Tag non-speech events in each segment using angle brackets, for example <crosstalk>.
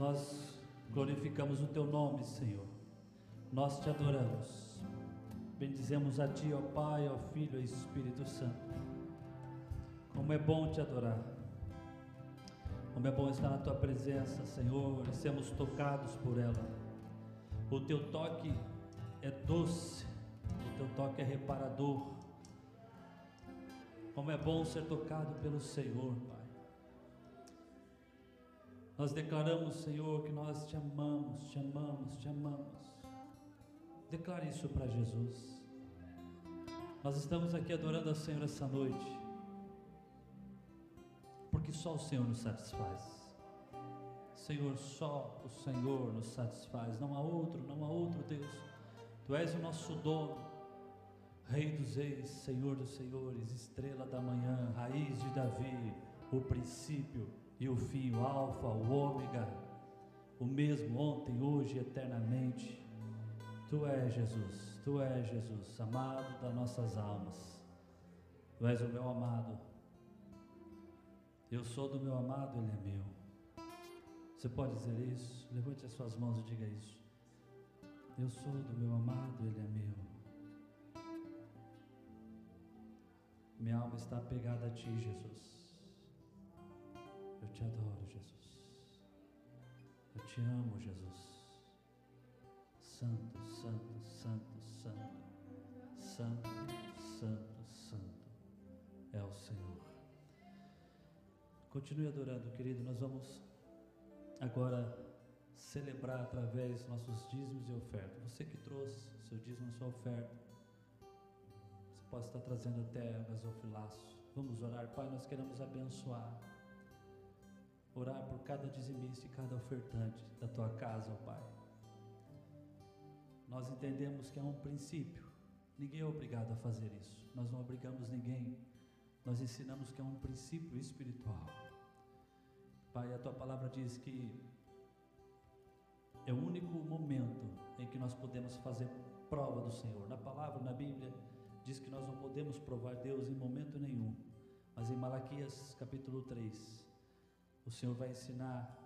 Nós glorificamos o teu nome, Senhor. Nós te adoramos. Bendizemos a ti, ó Pai, ó Filho e Espírito Santo. Como é bom te adorar. Como é bom estar na tua presença, Senhor, e sermos tocados por ela. O teu toque é doce, o teu toque é reparador. Como é bom ser tocado pelo Senhor, Pai. Nós declaramos, Senhor, que nós te amamos, te amamos, te amamos. Declare isso para Jesus. Nós estamos aqui adorando ao Senhor essa noite, porque só o Senhor nos satisfaz. Senhor, só o Senhor nos satisfaz, não há outro, não há outro Deus. Tu és o nosso dono, Rei dos Reis, Senhor dos Senhores, estrela da manhã, raiz de Davi, o princípio e o fim, o Alfa, o Ômega, o mesmo ontem, hoje e eternamente. Tu és Jesus, Tu és Jesus, amado das nossas almas. Tu és o meu amado. Eu sou do meu amado, Ele é meu. Você pode dizer isso? Levante as suas mãos e diga isso. Eu sou do meu amado, Ele é meu. Minha alma está apegada a Ti, Jesus. Eu te adoro, Jesus. Eu te amo, Jesus. Santo, santo, santo, santo, santo, santo, santo é o Senhor. Continue adorando, querido. Nós vamos agora celebrar através dos nossos dízimos e ofertas. Você que trouxe seu dízimo sua oferta, você pode estar trazendo até gasofilaço. Vamos orar, Pai. Nós queremos abençoar, orar por cada dizimista e cada ofertante da tua casa, ó Pai nós entendemos que é um princípio. Ninguém é obrigado a fazer isso. Nós não obrigamos ninguém. Nós ensinamos que é um princípio espiritual. Pai, a tua palavra diz que é o único momento em que nós podemos fazer prova do Senhor. Na palavra, na Bíblia, diz que nós não podemos provar Deus em momento nenhum. Mas em Malaquias capítulo 3, o Senhor vai ensinar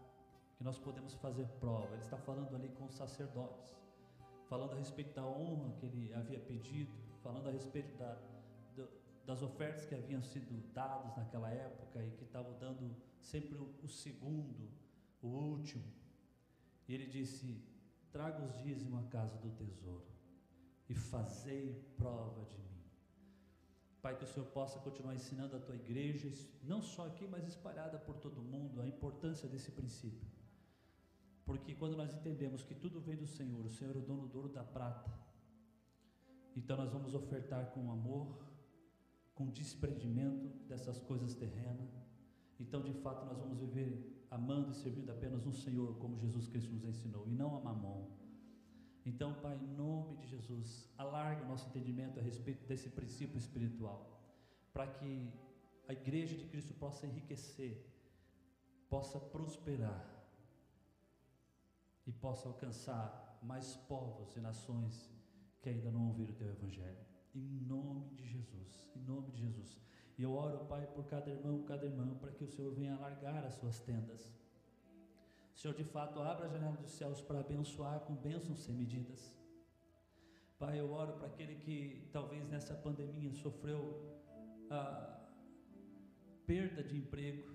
que nós podemos fazer prova. Ele está falando ali com os sacerdotes falando a respeito da honra que ele havia pedido, falando a respeito da, do, das ofertas que haviam sido dadas naquela época e que estavam dando sempre o, o segundo, o último. E ele disse: Traga os dízimos à casa do tesouro e fazei prova de mim. Pai, que o Senhor possa continuar ensinando a tua igreja, não só aqui, mas espalhada por todo mundo, a importância desse princípio porque quando nós entendemos que tudo vem do Senhor, o Senhor é o dono do ouro da prata, então nós vamos ofertar com amor, com desprendimento dessas coisas terrenas. Então, de fato, nós vamos viver amando e servindo apenas um Senhor, como Jesus Cristo nos ensinou, e não a mamão. Então, Pai, em nome de Jesus, alarga o nosso entendimento a respeito desse princípio espiritual, para que a igreja de Cristo possa enriquecer, possa prosperar e possa alcançar mais povos e nações que ainda não ouviram o teu evangelho. Em nome de Jesus, em nome de Jesus. E eu oro, Pai, por cada irmão, cada irmã, para que o Senhor venha alargar as suas tendas. Senhor, de fato, abra a janela dos céus para abençoar com bênçãos sem medidas. Pai, eu oro para aquele que talvez nessa pandemia sofreu a perda de emprego,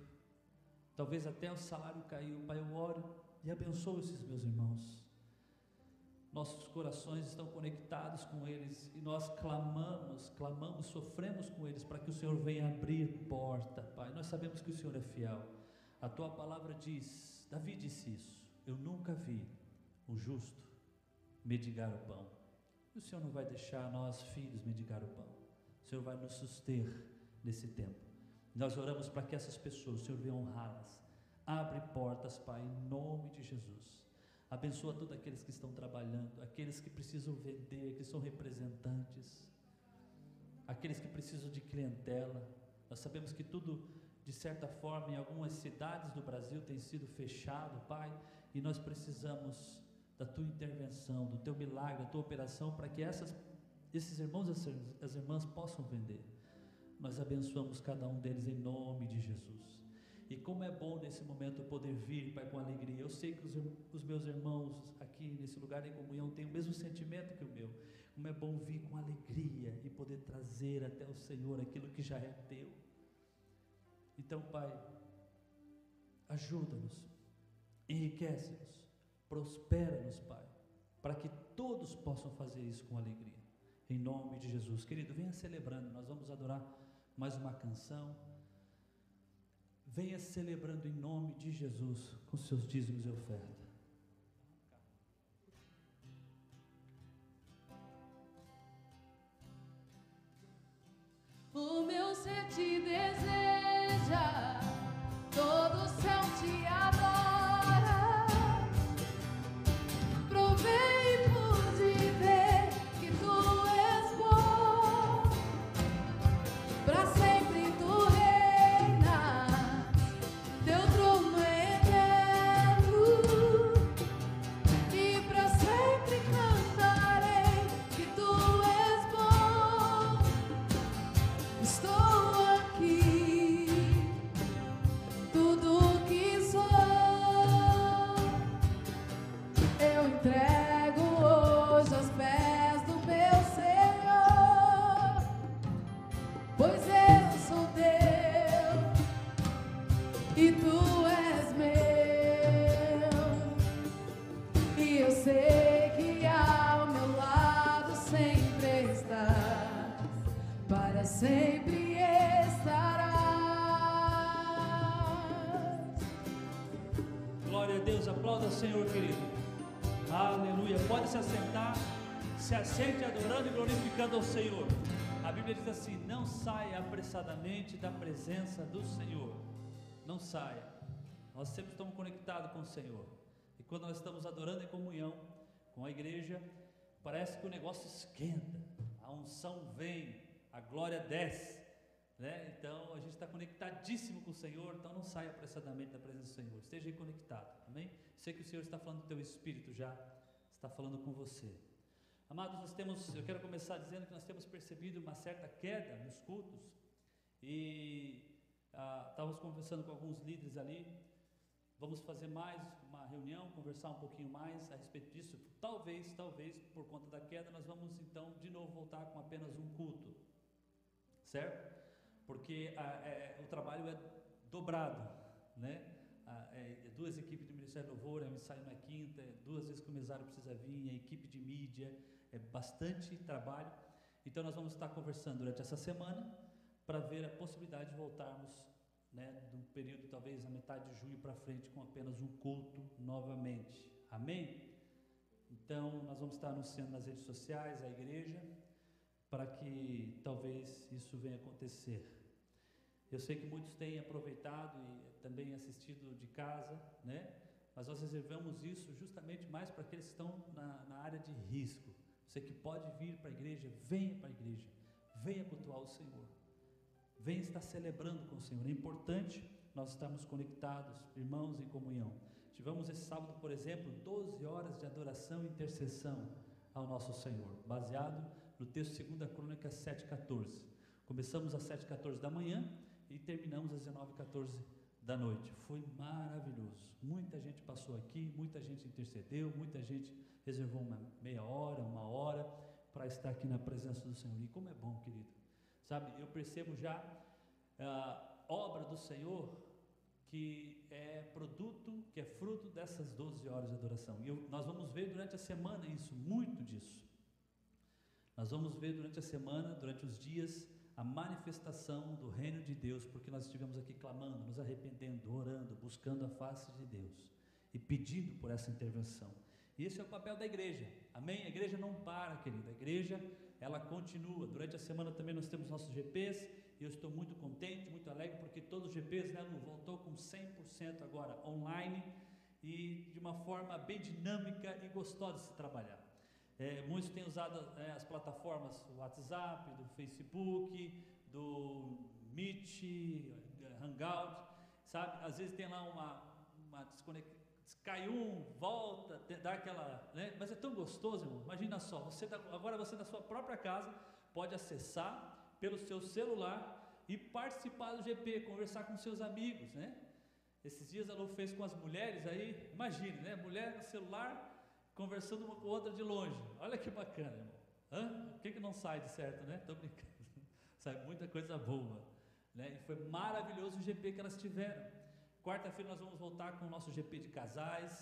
talvez até o salário caiu. Pai, eu oro e abençoa esses meus irmãos. Nossos corações estão conectados com eles e nós clamamos, clamamos, sofremos com eles para que o Senhor venha abrir porta, Pai. Nós sabemos que o Senhor é fiel. A tua palavra diz, Davi disse isso: Eu nunca vi o justo mendigar o pão. E o Senhor não vai deixar nós, filhos, mendigar o pão. O Senhor vai nos suster nesse tempo. Nós oramos para que essas pessoas, o Senhor venha honrá-las Abre portas, Pai, em nome de Jesus. Abençoa todos aqueles que estão trabalhando, aqueles que precisam vender, que são representantes, aqueles que precisam de clientela. Nós sabemos que tudo, de certa forma, em algumas cidades do Brasil tem sido fechado, Pai, e nós precisamos da tua intervenção, do teu milagre, da tua operação, para que essas, esses irmãos e as irmãs possam vender. Nós abençoamos cada um deles em nome de Jesus. E como é bom nesse momento poder vir, Pai, com alegria. Eu sei que os, os meus irmãos aqui nesse lugar em comunhão têm o mesmo sentimento que o meu. Como é bom vir com alegria e poder trazer até o Senhor aquilo que já é teu. Então, Pai, ajuda-nos, enriquece-nos, prospera-nos, Pai, para que todos possam fazer isso com alegria. Em nome de Jesus. Querido, venha celebrando, nós vamos adorar mais uma canção. Venha celebrando em nome de Jesus com seus dízimos e ofertas. O meu ser te todo céu te adora. Provei assim: Não saia apressadamente da presença do Senhor. Não saia. Nós sempre estamos conectados com o Senhor. E quando nós estamos adorando em comunhão com a igreja, parece que o negócio esquenta, a unção vem, a glória desce. Né? Então a gente está conectadíssimo com o Senhor, então não saia apressadamente da presença do Senhor, esteja aí conectado, amém? Sei que o Senhor está falando do teu espírito já, está falando com você. Amados, nós temos, eu quero começar dizendo que nós temos percebido uma certa queda nos cultos e ah, estávamos conversando com alguns líderes ali, vamos fazer mais uma reunião, conversar um pouquinho mais a respeito disso. Talvez, talvez, por conta da queda, nós vamos então de novo voltar com apenas um culto, certo? Porque ah, é, o trabalho é dobrado, né? Ah, é, é duas equipes do Ministério do Louvor, é um ensaio na quinta, é duas vezes que o mesário precisa vir, a equipe de mídia, é bastante trabalho. Então nós vamos estar conversando durante essa semana para ver a possibilidade de voltarmos, né, do período talvez a metade de junho para frente com apenas um culto novamente. Amém? Então nós vamos estar anunciando nas redes sociais, a igreja, para que talvez isso venha acontecer. Eu sei que muitos têm aproveitado e também assistido de casa, né? Mas nós reservamos isso justamente mais para aqueles que estão na, na área de risco. Você que pode vir para a igreja, venha para a igreja, venha cultuar o Senhor, venha estar celebrando com o Senhor. É importante nós estarmos conectados, irmãos em comunhão. Tivemos esse sábado, por exemplo, 12 horas de adoração e intercessão ao nosso Senhor, baseado no texto 2 Crônica 7,14. Começamos às 7h14 da manhã e terminamos às 19h14 da noite. Foi maravilhoso. Muita gente passou aqui, muita gente intercedeu, muita gente reservou uma meia hora, uma hora para estar aqui na presença do Senhor. E como é bom, querido. Sabe, eu percebo já a obra do Senhor que é produto, que é fruto dessas 12 horas de adoração. E eu, nós vamos ver durante a semana isso, muito disso. Nós vamos ver durante a semana, durante os dias, a manifestação do reino de Deus, porque nós estivemos aqui clamando, nos arrependendo, orando, buscando a face de Deus e pedindo por essa intervenção. E esse é o papel da igreja. Amém? A igreja não para, querida. A igreja, ela continua. Durante a semana também nós temos nossos GPs, e eu estou muito contente, muito alegre, porque todos os GPs, né, Lu, voltou com 100% agora online e de uma forma bem dinâmica e gostosa de se trabalhar. É, muitos têm usado é, as plataformas do WhatsApp, do Facebook, do Meet, Hangout, sabe? Às vezes tem lá uma, uma desconexão, cai um, volta, dá aquela, né? Mas é tão gostoso, irmão. Imagina só, você tá, agora você na sua própria casa pode acessar pelo seu celular e participar do GP, conversar com seus amigos, né? Esses dias a Lu fez com as mulheres aí, imagine, né? Mulher no celular conversando uma com outra de longe. Olha que bacana, irmão. Hã? O que, que não sai de certo, né? Tô brincando. <laughs> sai muita coisa boa. Né? E foi maravilhoso o GP que elas tiveram. Quarta-feira nós vamos voltar com o nosso GP de casais.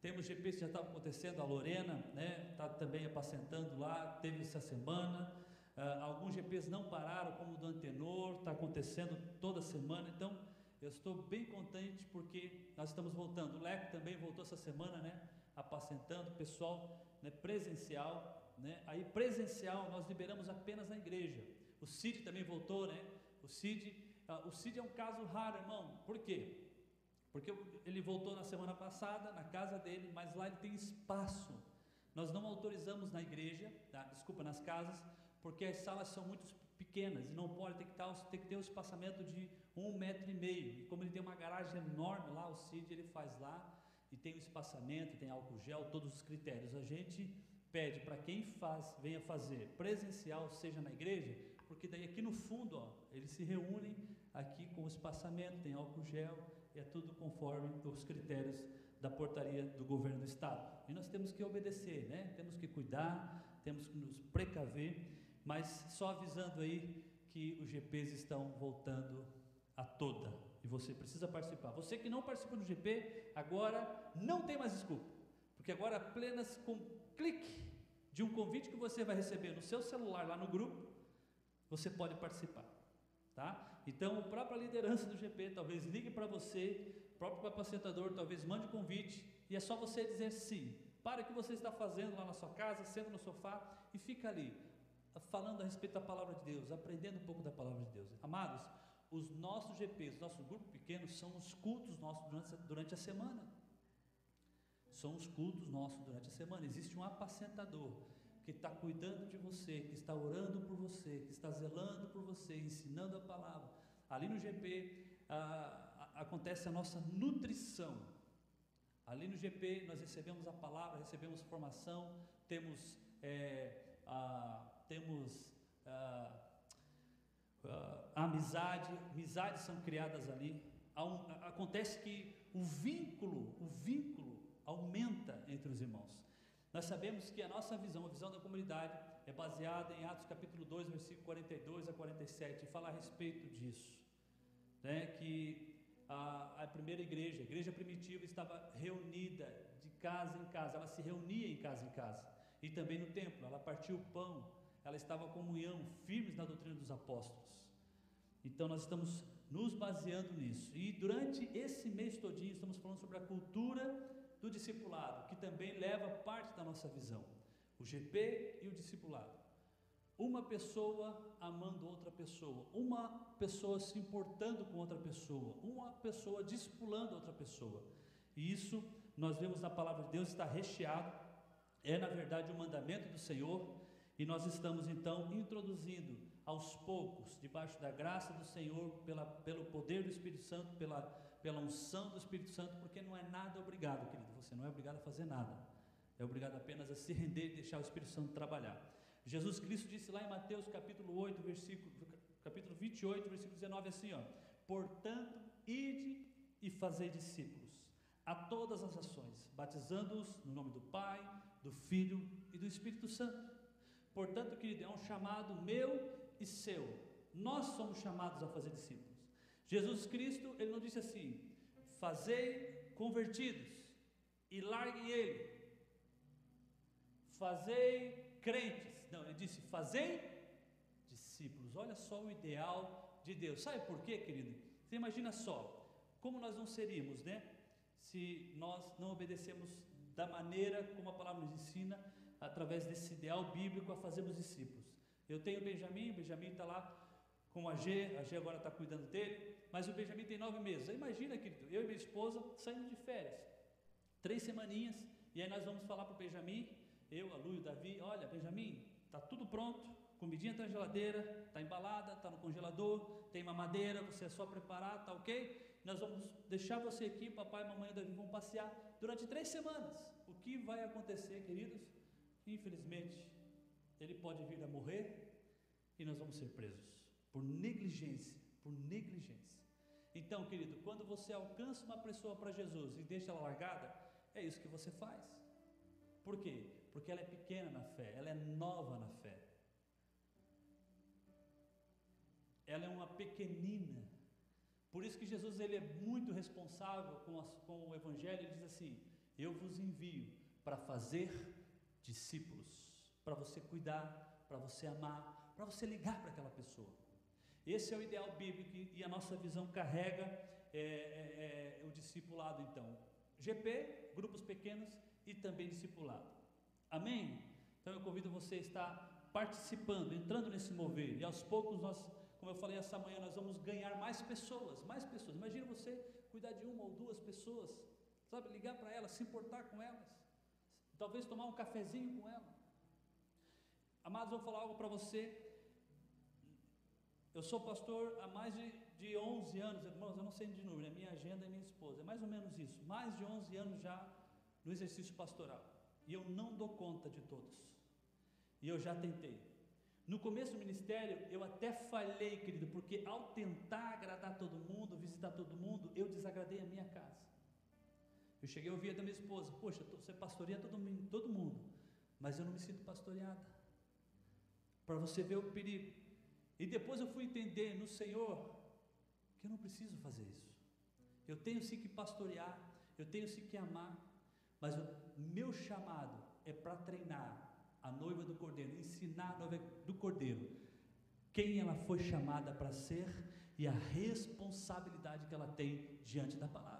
Temos GPs que já estavam acontecendo, a Lorena né, está também apacentando lá, teve essa semana. Uh, alguns GPs não pararam, como o do Antenor, está acontecendo toda semana. Então, eu estou bem contente porque nós estamos voltando. O Leco também voltou essa semana, né? Apacentando, pessoal né, presencial. Né? Aí, presencial, nós liberamos apenas na igreja. O Cid também voltou, né? O Cid, uh, o Cid é um caso raro, irmão. Por quê? Porque ele voltou na semana passada, na casa dele, mas lá ele tem espaço. Nós não autorizamos na igreja, tá? desculpa, nas casas, porque as salas são muito pequenas e não pode ter que, ter, que ter um espaçamento de um metro e meio. E como ele tem uma garagem enorme lá, o CID ele faz lá e tem o espaçamento, tem álcool gel, todos os critérios. A gente pede para quem faz, venha fazer presencial, seja na igreja, porque daí aqui no fundo, ó, eles se reúnem aqui com o espaçamento, tem álcool gel, é tudo conforme os critérios da portaria do governo do estado. E nós temos que obedecer, né? Temos que cuidar, temos que nos precaver, mas só avisando aí que os GPs estão voltando a toda e você precisa participar. Você que não participa do GP, agora não tem mais desculpa, porque agora apenas com clique de um convite que você vai receber no seu celular lá no grupo, você pode participar, tá? Então, a própria liderança do GP talvez ligue para você, o próprio capacitador talvez mande convite, e é só você dizer sim. Para o que você está fazendo lá na sua casa, senta no sofá e fica ali, falando a respeito da palavra de Deus, aprendendo um pouco da palavra de Deus. Amados, os nossos GPs, os nossos grupos pequenos, são os cultos nossos durante, durante a semana. São os cultos nossos durante a semana. Existe um apacentador que está cuidando de você, que está orando por você, que está zelando por você, ensinando a palavra. Ali no GP ah, acontece a nossa nutrição. Ali no GP nós recebemos a palavra, recebemos formação, temos, é, temos ah, ah, amizade, amizades são criadas ali. Acontece que o vínculo, o vínculo aumenta entre os irmãos. Nós sabemos que a nossa visão, a visão da comunidade, é baseada em Atos capítulo 2, versículo 42 a 47, e fala a respeito disso. Né? Que a, a primeira igreja, a igreja primitiva, estava reunida de casa em casa, ela se reunia em casa em casa, e também no templo, ela partia o pão, ela estava comunhão, firmes na doutrina dos apóstolos. Então nós estamos nos baseando nisso. E durante esse mês todinho estamos falando sobre a cultura do discipulado, que também leva parte da nossa visão. O GP e o discipulado. Uma pessoa amando outra pessoa, uma pessoa se importando com outra pessoa, uma pessoa discipulando outra pessoa. E isso nós vemos na palavra de Deus está recheado, é na verdade o mandamento do Senhor, e nós estamos então introduzindo aos poucos, debaixo da graça do Senhor, pela, pelo poder do Espírito Santo, pela pela unção do Espírito Santo, porque não é nada obrigado, querido. Você não é obrigado a fazer nada. É obrigado apenas a se render e deixar o Espírito Santo trabalhar. Jesus Cristo disse lá em Mateus capítulo 8, versículo, capítulo 28, versículo 19 assim, ó: "Portanto, ide e fazei discípulos a todas as ações, batizando-os no nome do Pai, do Filho e do Espírito Santo." Portanto, querido, é um chamado meu e seu. Nós somos chamados a fazer discípulos. Jesus Cristo, ele não disse assim: fazei convertidos e larguem ele, fazei crentes. Não, ele disse: fazei discípulos. Olha só o ideal de Deus. Sabe por quê, querido? Você imagina só, como nós não seríamos, né? Se nós não obedecemos da maneira como a palavra nos ensina, através desse ideal bíblico, a fazermos discípulos. Eu tenho Benjamin, Benjamin está lá com a G, a G agora está cuidando dele mas o Benjamin tem nove meses. Imagina, querido, eu e minha esposa saindo de férias, três semaninhas, e aí nós vamos falar para o Benjamin, eu, a Lu e o Davi, olha, Benjamin, está tudo pronto, comidinha está na geladeira, está embalada, está no congelador, tem mamadeira, você é só preparar, tá ok? Nós vamos deixar você aqui, papai, mamãe e Davi vão passear durante três semanas. O que vai acontecer, queridos? Infelizmente, ele pode vir a morrer e nós vamos ser presos por negligência, por negligência. Então, querido, quando você alcança uma pessoa para Jesus e deixa ela largada, é isso que você faz. Por quê? Porque ela é pequena na fé, ela é nova na fé. Ela é uma pequenina. Por isso que Jesus ele é muito responsável com, as, com o Evangelho. Ele diz assim: Eu vos envio para fazer discípulos, para você cuidar, para você amar, para você ligar para aquela pessoa. Esse é o ideal bíblico e a nossa visão carrega é, é, é, o discipulado, então. GP, grupos pequenos e também discipulado. Amém? Então eu convido você a estar participando, entrando nesse mover. E aos poucos nós, como eu falei essa manhã, nós vamos ganhar mais pessoas, mais pessoas. Imagina você cuidar de uma ou duas pessoas, sabe, ligar para elas, se importar com elas, talvez tomar um cafezinho com elas. Amados, vou falar algo para você. Eu sou pastor há mais de, de 11 anos, irmãos, eu não sei de número, é minha agenda e minha esposa, é mais ou menos isso. Mais de 11 anos já no exercício pastoral. E eu não dou conta de todos. E eu já tentei. No começo do ministério, eu até falhei, querido, porque ao tentar agradar todo mundo, visitar todo mundo, eu desagradei a minha casa. Eu cheguei a ouvir da minha esposa: Poxa, você pastoreia todo, todo mundo, mas eu não me sinto pastoreada. Para você ver o perigo. E depois eu fui entender no Senhor que eu não preciso fazer isso. Eu tenho sim que pastorear, eu tenho sim que amar, mas o meu chamado é para treinar a noiva do cordeiro, ensinar a noiva do cordeiro quem ela foi chamada para ser e a responsabilidade que ela tem diante da palavra.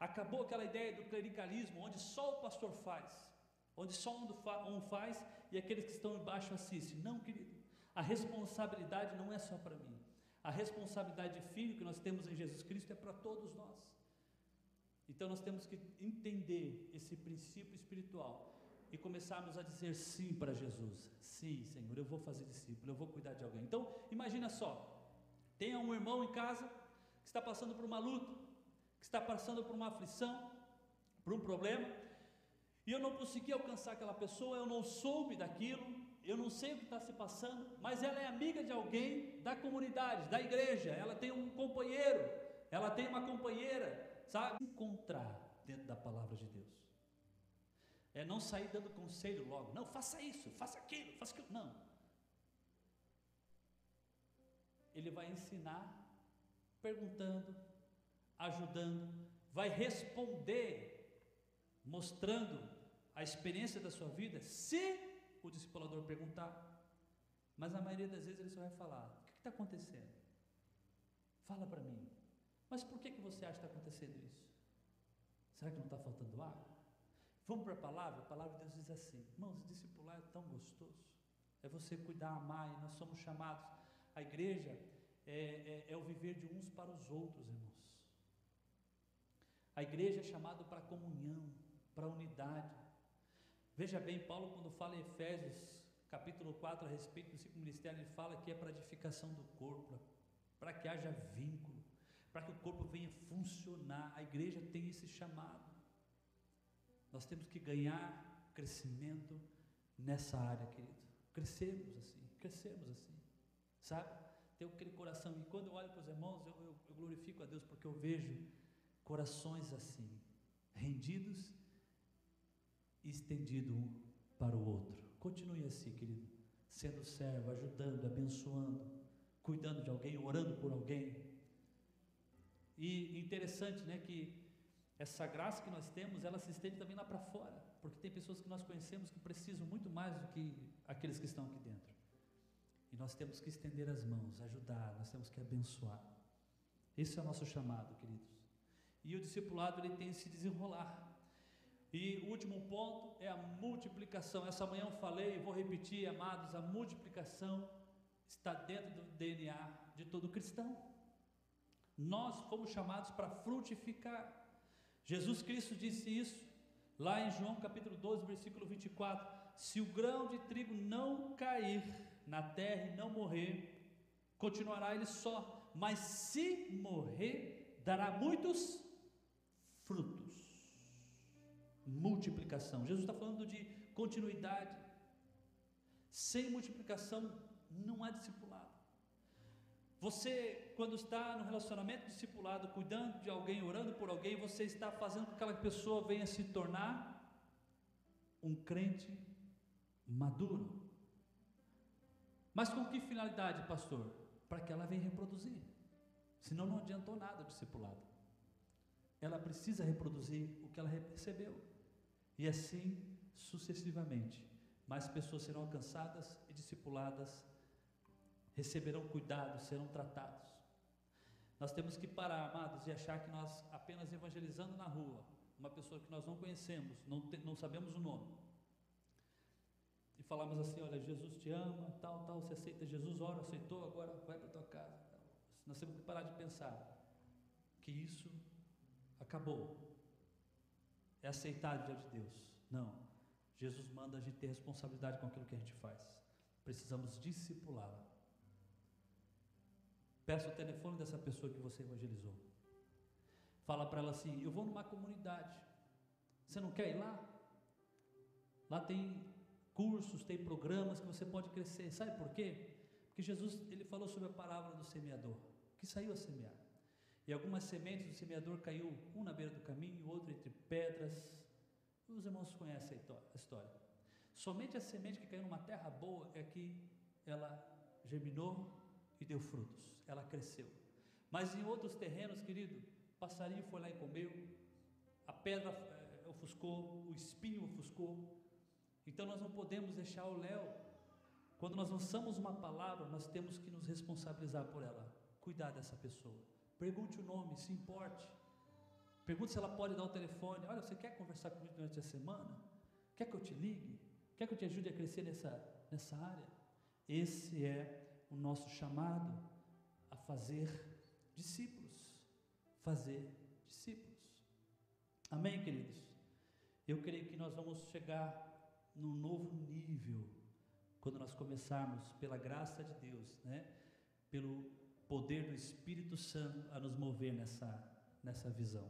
Acabou aquela ideia do clericalismo, onde só o pastor faz, onde só um faz e aqueles que estão embaixo assistem. Não, querido. A responsabilidade não é só para mim. A responsabilidade de filho que nós temos em Jesus Cristo é para todos nós. Então nós temos que entender esse princípio espiritual e começarmos a dizer sim para Jesus. Sim, Senhor, eu vou fazer discípulo, eu vou cuidar de alguém. Então, imagina só: tenha um irmão em casa que está passando por uma luta, que está passando por uma aflição, por um problema, e eu não consegui alcançar aquela pessoa, eu não soube daquilo, eu não sei o que está se passando, mas ela é amiga de alguém da comunidade, da igreja, ela tem um companheiro, ela tem uma companheira, sabe? Encontrar dentro da palavra de Deus. É não sair dando conselho logo, não, faça isso, faça aquilo, faça aquilo, não. Ele vai ensinar, perguntando, ajudando, vai responder, mostrando a experiência da sua vida, se o discipulador perguntar, mas a maioria das vezes ele só vai falar: o que está acontecendo? Fala para mim. Mas por que, que você acha que está acontecendo isso? Será que não está faltando água? Vamos para a palavra? A palavra de Deus diz assim: irmãos, discipular é tão gostoso. É você cuidar, amar, e nós somos chamados. A igreja é, é, é o viver de uns para os outros, irmãos. A igreja é chamada para comunhão, para unidade. Veja bem, Paulo, quando fala em Efésios, capítulo 4, a respeito do ciclo ministério, ele fala que é para edificação do corpo, para que haja vínculo, para que o corpo venha funcionar. A igreja tem esse chamado. Nós temos que ganhar crescimento nessa área, querido. Crescermos assim, crescermos assim, sabe? Ter aquele coração. E quando eu olho para os irmãos, eu, eu, eu glorifico a Deus porque eu vejo corações assim, rendidos estendido um para o outro. Continue assim, querido, sendo servo, ajudando, abençoando, cuidando de alguém, orando por alguém. E interessante, né, que essa graça que nós temos, ela se estende também lá para fora, porque tem pessoas que nós conhecemos que precisam muito mais do que aqueles que estão aqui dentro. E nós temos que estender as mãos, ajudar, nós temos que abençoar. Esse é o nosso chamado, queridos. E o discipulado ele tem se desenrolar. E o último ponto é a multiplicação. Essa manhã eu falei vou repetir, amados, a multiplicação está dentro do DNA de todo cristão. Nós fomos chamados para frutificar. Jesus Cristo disse isso lá em João capítulo 12, versículo 24: Se o grão de trigo não cair na terra e não morrer, continuará ele só, mas se morrer, dará muitos frutos multiplicação. Jesus está falando de continuidade. Sem multiplicação não há discipulado. Você, quando está no relacionamento discipulado, cuidando de alguém, orando por alguém, você está fazendo com que aquela pessoa venha se tornar um crente maduro. Mas com que finalidade, pastor? Para que ela venha reproduzir. Senão não adiantou nada o discipulado. Ela precisa reproduzir o que ela recebeu. E assim sucessivamente. Mais pessoas serão alcançadas e discipuladas receberão cuidado, serão tratados. Nós temos que parar, amados, e achar que nós apenas evangelizando na rua, uma pessoa que nós não conhecemos, não, te, não sabemos o nome, e falamos assim: Olha, Jesus te ama, tal, tal, você aceita Jesus, ora, aceitou, agora vai para tua casa. Nós temos que parar de pensar que isso acabou, é aceitado diante de Deus. Não, Jesus manda a gente ter responsabilidade com aquilo que a gente faz, precisamos discipulá-la. Peça o telefone dessa pessoa que você evangelizou. Fala para ela assim: Eu vou numa comunidade. Você não quer ir lá? Lá tem cursos, tem programas que você pode crescer. Sabe por quê? Porque Jesus ele falou sobre a palavra do semeador, que saiu a semear. E algumas sementes do semeador caiu, um na beira do caminho, outro entre pedras. Os irmãos conhecem a história. Somente a semente que caiu numa terra boa é que ela germinou e deu frutos ela cresceu. Mas em outros terrenos, querido, passarinho foi lá e comeu, a pedra é, ofuscou, o espinho ofuscou. Então nós não podemos deixar o léu. Quando nós lançamos uma palavra, nós temos que nos responsabilizar por ela, cuidar dessa pessoa. Pergunte o nome, se importe. Pergunte se ela pode dar o telefone. Olha, você quer conversar comigo durante a semana? Quer que eu te ligue? Quer que eu te ajude a crescer nessa, nessa área? Esse é o nosso chamado fazer discípulos. Fazer discípulos. Amém, queridos? Eu creio que nós vamos chegar num novo nível quando nós começarmos, pela graça de Deus, né? pelo poder do Espírito Santo a nos mover nessa, nessa visão.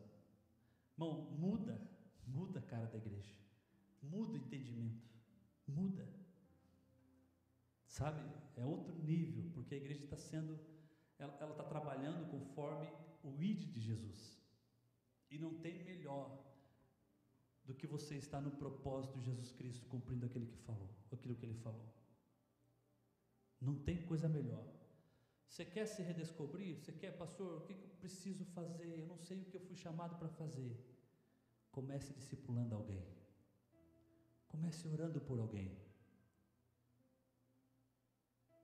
Irmão, muda, muda a cara da igreja, muda o entendimento, muda. Sabe, é outro nível, porque a igreja está sendo ela está trabalhando conforme o ID de Jesus. E não tem melhor do que você estar no propósito de Jesus Cristo, cumprindo aquilo que falou, aquilo que ele falou. Não tem coisa melhor. Você quer se redescobrir? Você quer, pastor, o que eu preciso fazer? Eu não sei o que eu fui chamado para fazer. Comece discipulando alguém. Comece orando por alguém.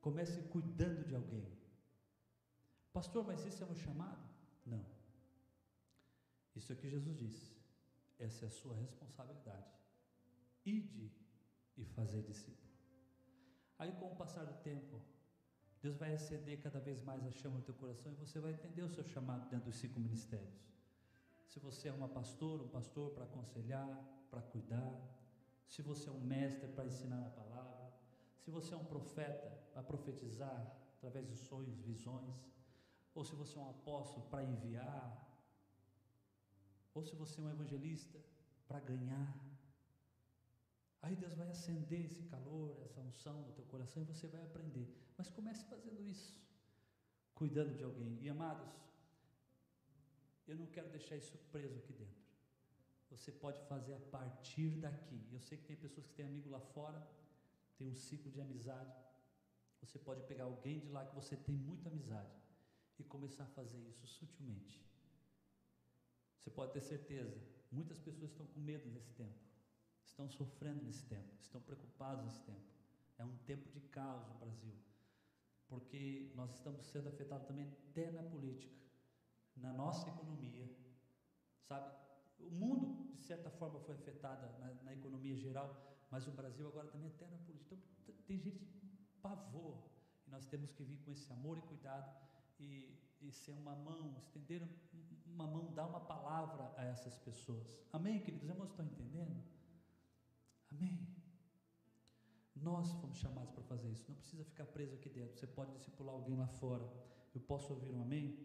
Comece cuidando de alguém. Pastor, mas esse é o chamado? Não. Isso é o que Jesus disse. Essa é a sua responsabilidade. Ide e fazer discípulo. Aí, com o passar do tempo, Deus vai acender cada vez mais a chama do teu coração e você vai entender o seu chamado dentro dos cinco ministérios. Se você é uma pastora, um pastor para aconselhar, para cuidar, se você é um mestre para ensinar a palavra, se você é um profeta para profetizar através de sonhos, visões, ou se você é um apóstolo para enviar, ou se você é um evangelista para ganhar. Aí Deus vai acender esse calor, essa unção no teu coração e você vai aprender. Mas comece fazendo isso, cuidando de alguém. E amados, eu não quero deixar isso preso aqui dentro. Você pode fazer a partir daqui. Eu sei que tem pessoas que têm amigo lá fora, tem um ciclo de amizade. Você pode pegar alguém de lá que você tem muita amizade e começar a fazer isso sutilmente. Você pode ter certeza, muitas pessoas estão com medo nesse tempo, estão sofrendo nesse tempo, estão preocupados nesse tempo. É um tempo de caos no Brasil, porque nós estamos sendo afetados também até na política, na nossa economia, sabe? O mundo, de certa forma, foi afetado na, na economia geral, mas o Brasil agora também até na política. Então, tem gente pavor, e nós temos que vir com esse amor e cuidado e, e ser uma mão, estender uma mão, dar uma palavra a essas pessoas. Amém, queridos irmãos? Estão entendendo? Amém. Nós fomos chamados para fazer isso. Não precisa ficar preso aqui dentro. Você pode discipular alguém lá fora. Eu posso ouvir um amém?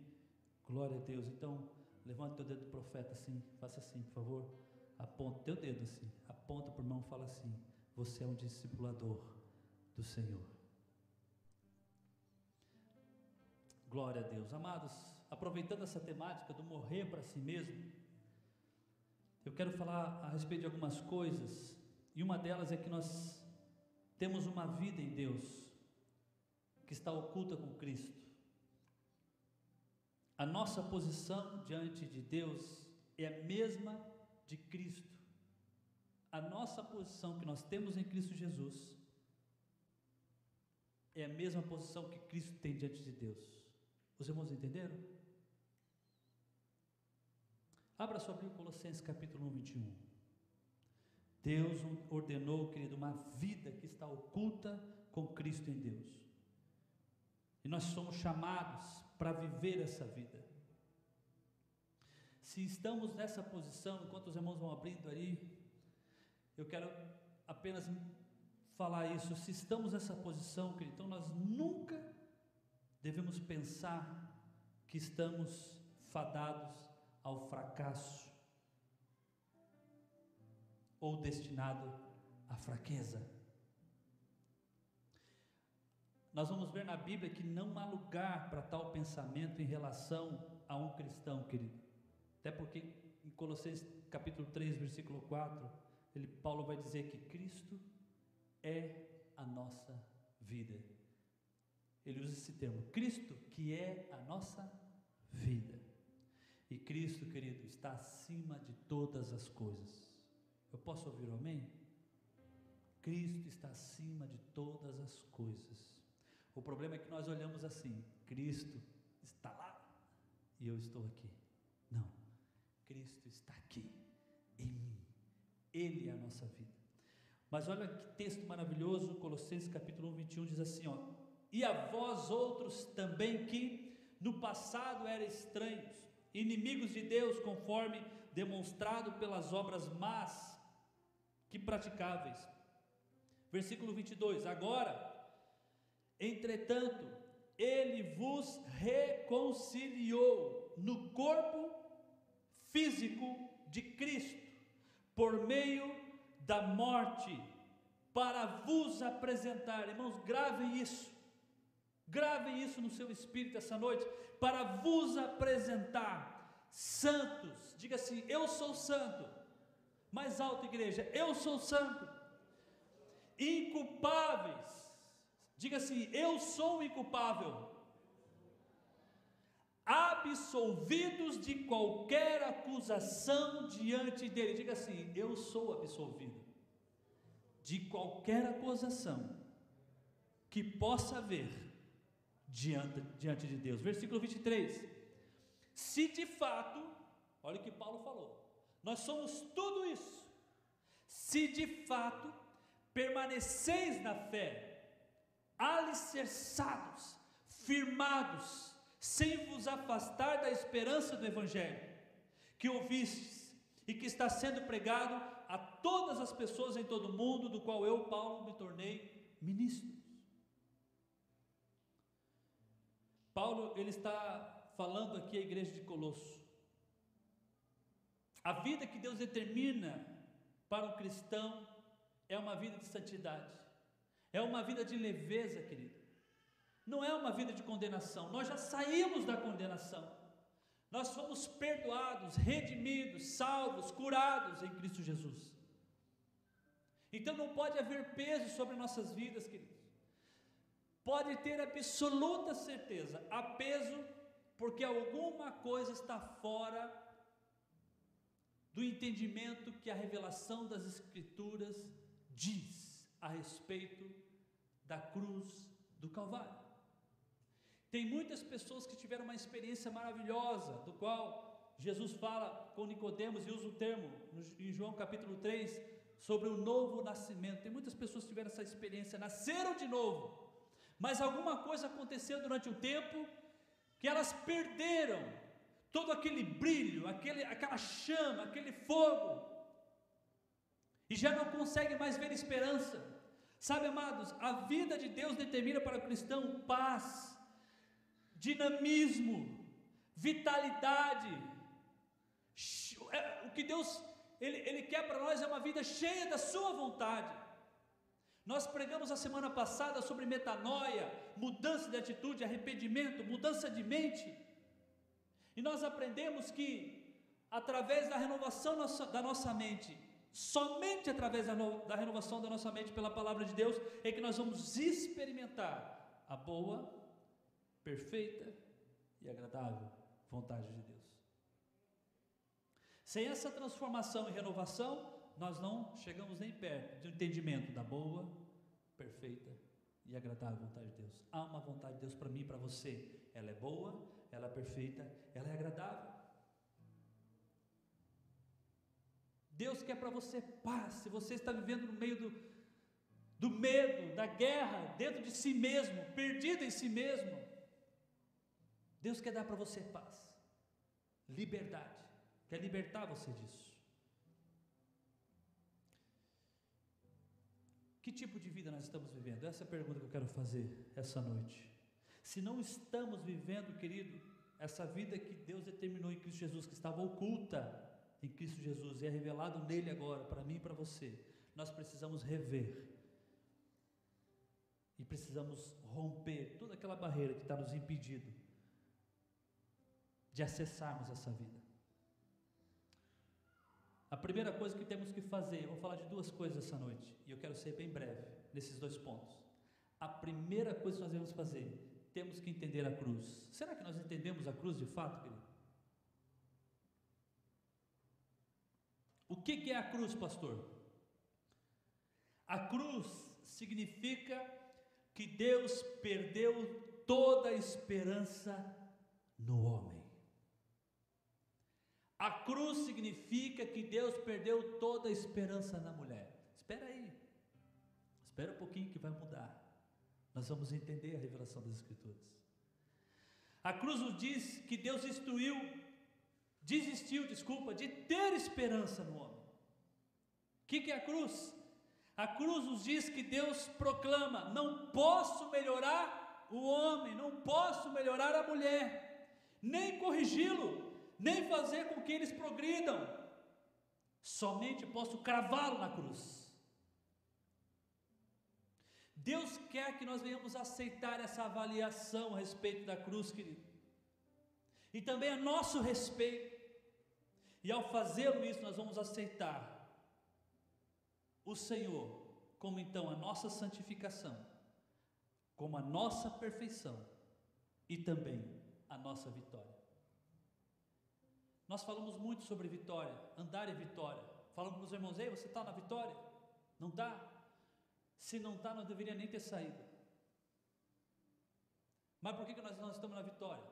Glória a Deus. Então, levanta teu dedo do profeta assim. Faça assim, por favor. Aponta teu dedo assim. Aponta para o irmão e fala assim: Você é um discipulador do Senhor. Glória a Deus. Amados, aproveitando essa temática do morrer para si mesmo, eu quero falar a respeito de algumas coisas, e uma delas é que nós temos uma vida em Deus que está oculta com Cristo. A nossa posição diante de Deus é a mesma de Cristo. A nossa posição que nós temos em Cristo Jesus é a mesma posição que Cristo tem diante de Deus. Os irmãos entenderam? Abra sua Bíblia, Colossenses capítulo 1, 21. Deus ordenou, querido, uma vida que está oculta com Cristo em Deus. E nós somos chamados para viver essa vida. Se estamos nessa posição, enquanto os irmãos vão abrindo aí, eu quero apenas falar isso. Se estamos nessa posição, querido, então nós nunca devemos pensar que estamos fadados ao fracasso ou destinado à fraqueza. Nós vamos ver na Bíblia que não há lugar para tal pensamento em relação a um cristão, querido. Até porque em Colossenses capítulo 3, versículo 4, ele, Paulo vai dizer que Cristo é a nossa vida. Ele usa esse termo, Cristo, que é a nossa vida. E Cristo, querido, está acima de todas as coisas. Eu posso ouvir o amém? Cristo está acima de todas as coisas. O problema é que nós olhamos assim: Cristo está lá e eu estou aqui. Não, Cristo está aqui, em mim. Ele é a nossa vida. Mas olha que texto maravilhoso, Colossenses capítulo 1, 21 diz assim: ó, E a vós outros também que no passado eram estranhos, inimigos de Deus, conforme demonstrado pelas obras más que praticáveis. Versículo 22: Agora, entretanto, ele vos reconciliou no corpo físico de Cristo, por meio da morte, para vos apresentar. Irmãos, gravem isso. Gravem isso no seu espírito essa noite, para vos apresentar santos. Diga assim: Eu sou santo mais alto, igreja, eu sou santo. Inculpáveis. Diga assim: eu sou inculpável. Absolvidos de qualquer acusação diante dele. Diga assim: eu sou absolvido de qualquer acusação que possa haver diante, diante de Deus. Versículo 23. Se de fato, olha o que Paulo falou nós somos tudo isso. Se de fato permaneceis na fé, alicerçados, firmados, sem vos afastar da esperança do Evangelho, que ouvistes e que está sendo pregado a todas as pessoas em todo o mundo, do qual eu, Paulo, me tornei ministro. Paulo, ele está falando aqui à igreja de Colosso. A vida que Deus determina para o cristão é uma vida de santidade, é uma vida de leveza, querido. Não é uma vida de condenação. Nós já saímos da condenação. Nós fomos perdoados, redimidos, salvos, curados em Cristo Jesus. Então não pode haver peso sobre nossas vidas, queridos. Pode ter absoluta certeza, há peso porque alguma coisa está fora do entendimento que a revelação das Escrituras diz a respeito da cruz do Calvário. Tem muitas pessoas que tiveram uma experiência maravilhosa, do qual Jesus fala com Nicodemos e usa o termo em João capítulo 3 sobre o novo nascimento. Tem muitas pessoas que tiveram essa experiência, nasceram de novo, mas alguma coisa aconteceu durante o tempo que elas perderam todo aquele brilho, aquele, aquela chama, aquele fogo, e já não consegue mais ver esperança. Sabe, amados, a vida de Deus determina para o cristão paz, dinamismo, vitalidade. É, o que Deus ele, ele quer para nós é uma vida cheia da Sua vontade. Nós pregamos a semana passada sobre metanoia, mudança de atitude, arrependimento, mudança de mente. E nós aprendemos que através da renovação da nossa mente, somente através da renovação da nossa mente pela palavra de Deus, é que nós vamos experimentar a boa, perfeita e agradável vontade de Deus. Sem essa transformação e renovação, nós não chegamos nem perto do entendimento da boa, perfeita e agradável vontade de Deus. Há uma vontade de Deus para mim e para você. Ela é boa, ela é perfeita, ela é agradável. Deus quer para você paz. Se você está vivendo no meio do, do medo, da guerra, dentro de si mesmo, perdido em si mesmo, Deus quer dar para você paz, liberdade, quer libertar você disso. Que tipo de vida nós estamos vivendo? Essa é a pergunta que eu quero fazer essa noite. Se não estamos vivendo, querido, essa vida que Deus determinou em Cristo Jesus, que estava oculta em Cristo Jesus e é revelado nele agora, para mim e para você, nós precisamos rever. E precisamos romper toda aquela barreira que está nos impedindo de acessarmos essa vida. A primeira coisa que temos que fazer, eu vou falar de duas coisas essa noite, e eu quero ser bem breve nesses dois pontos. A primeira coisa que nós devemos fazer, temos que entender a cruz. Será que nós entendemos a cruz de fato, querido? O que, é a cruz, pastor? A cruz significa que Deus perdeu toda a esperança no homem. A cruz significa que Deus perdeu toda a esperança na mulher. Espera aí. Espera um pouquinho que vai mudar. Nós vamos entender a revelação das Escrituras. A cruz nos diz que Deus instruiu, desistiu, desculpa, de ter esperança no homem. O que, que é a cruz? A cruz nos diz que Deus proclama: não posso melhorar o homem, não posso melhorar a mulher, nem corrigi-lo, nem fazer com que eles progridam, somente posso cravá-lo na cruz. Deus quer que nós venhamos aceitar essa avaliação a respeito da cruz, querido, e também a nosso respeito, e ao fazê-lo isso, nós vamos aceitar o Senhor como então a nossa santificação, como a nossa perfeição e também a nossa vitória. Nós falamos muito sobre vitória, andar em vitória. Falamos para os irmãos, ei, você está na vitória? Não está? Se não está, não deveria nem ter saído. Mas por que, que nós não estamos na vitória?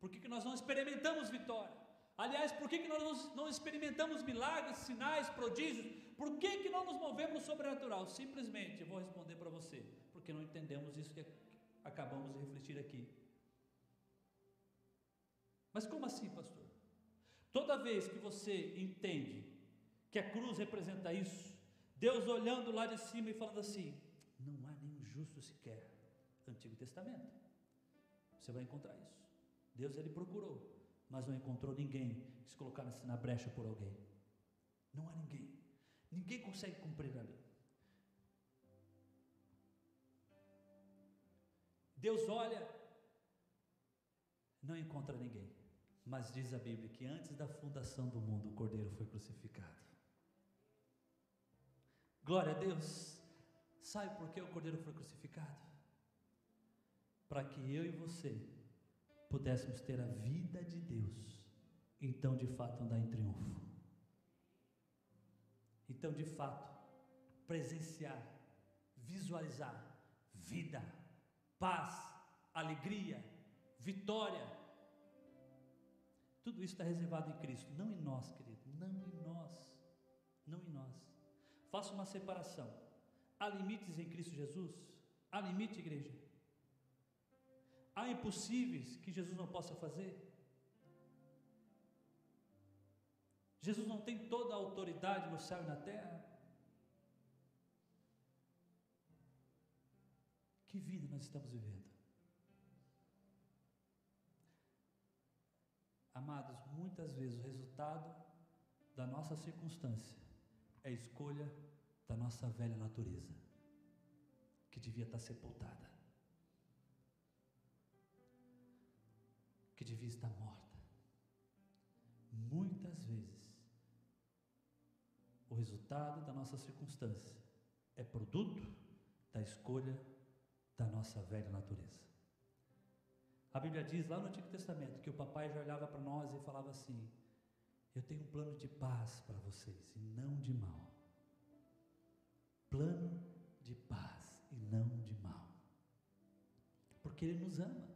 Por que, que nós não experimentamos vitória? Aliás, por que, que nós não experimentamos milagres, sinais, prodígios? Por que, que não nos movemos sobrenatural? Simplesmente, eu vou responder para você, porque não entendemos isso que acabamos de refletir aqui. Mas como assim, pastor? Toda vez que você entende que a cruz representa isso, Deus olhando lá de cima e falando assim: não há nenhum justo sequer. Antigo Testamento. Você vai encontrar isso. Deus ele procurou, mas não encontrou ninguém que se colocasse na brecha por alguém. Não há ninguém. Ninguém consegue cumprir a lei. Deus olha, não encontra ninguém. Mas diz a Bíblia que antes da fundação do mundo o Cordeiro foi crucificado. Glória a Deus. Sabe por que o Cordeiro foi crucificado? Para que eu e você pudéssemos ter a vida de Deus, então de fato andar em triunfo. Então de fato presenciar, visualizar vida, paz, alegria, vitória tudo isso está reservado em Cristo, não em nós, querido, não em nós, não em nós. Faça uma separação. Há limites em Cristo Jesus? Há limite, igreja? Há impossíveis que Jesus não possa fazer? Jesus não tem toda a autoridade no céu e na terra? Que vida nós estamos vivendo? Amados, muitas vezes o resultado da nossa circunstância é a escolha da nossa velha natureza. que devia estar sepultada, que devia estar morta. Muitas vezes, o resultado da nossa circunstância é produto da escolha da nossa velha natureza. A Bíblia diz lá no Antigo Testamento que o papai já olhava para nós e falava assim: Eu tenho um plano de paz para vocês e não de mal. Plano de paz e não de mal. Porque Ele nos ama.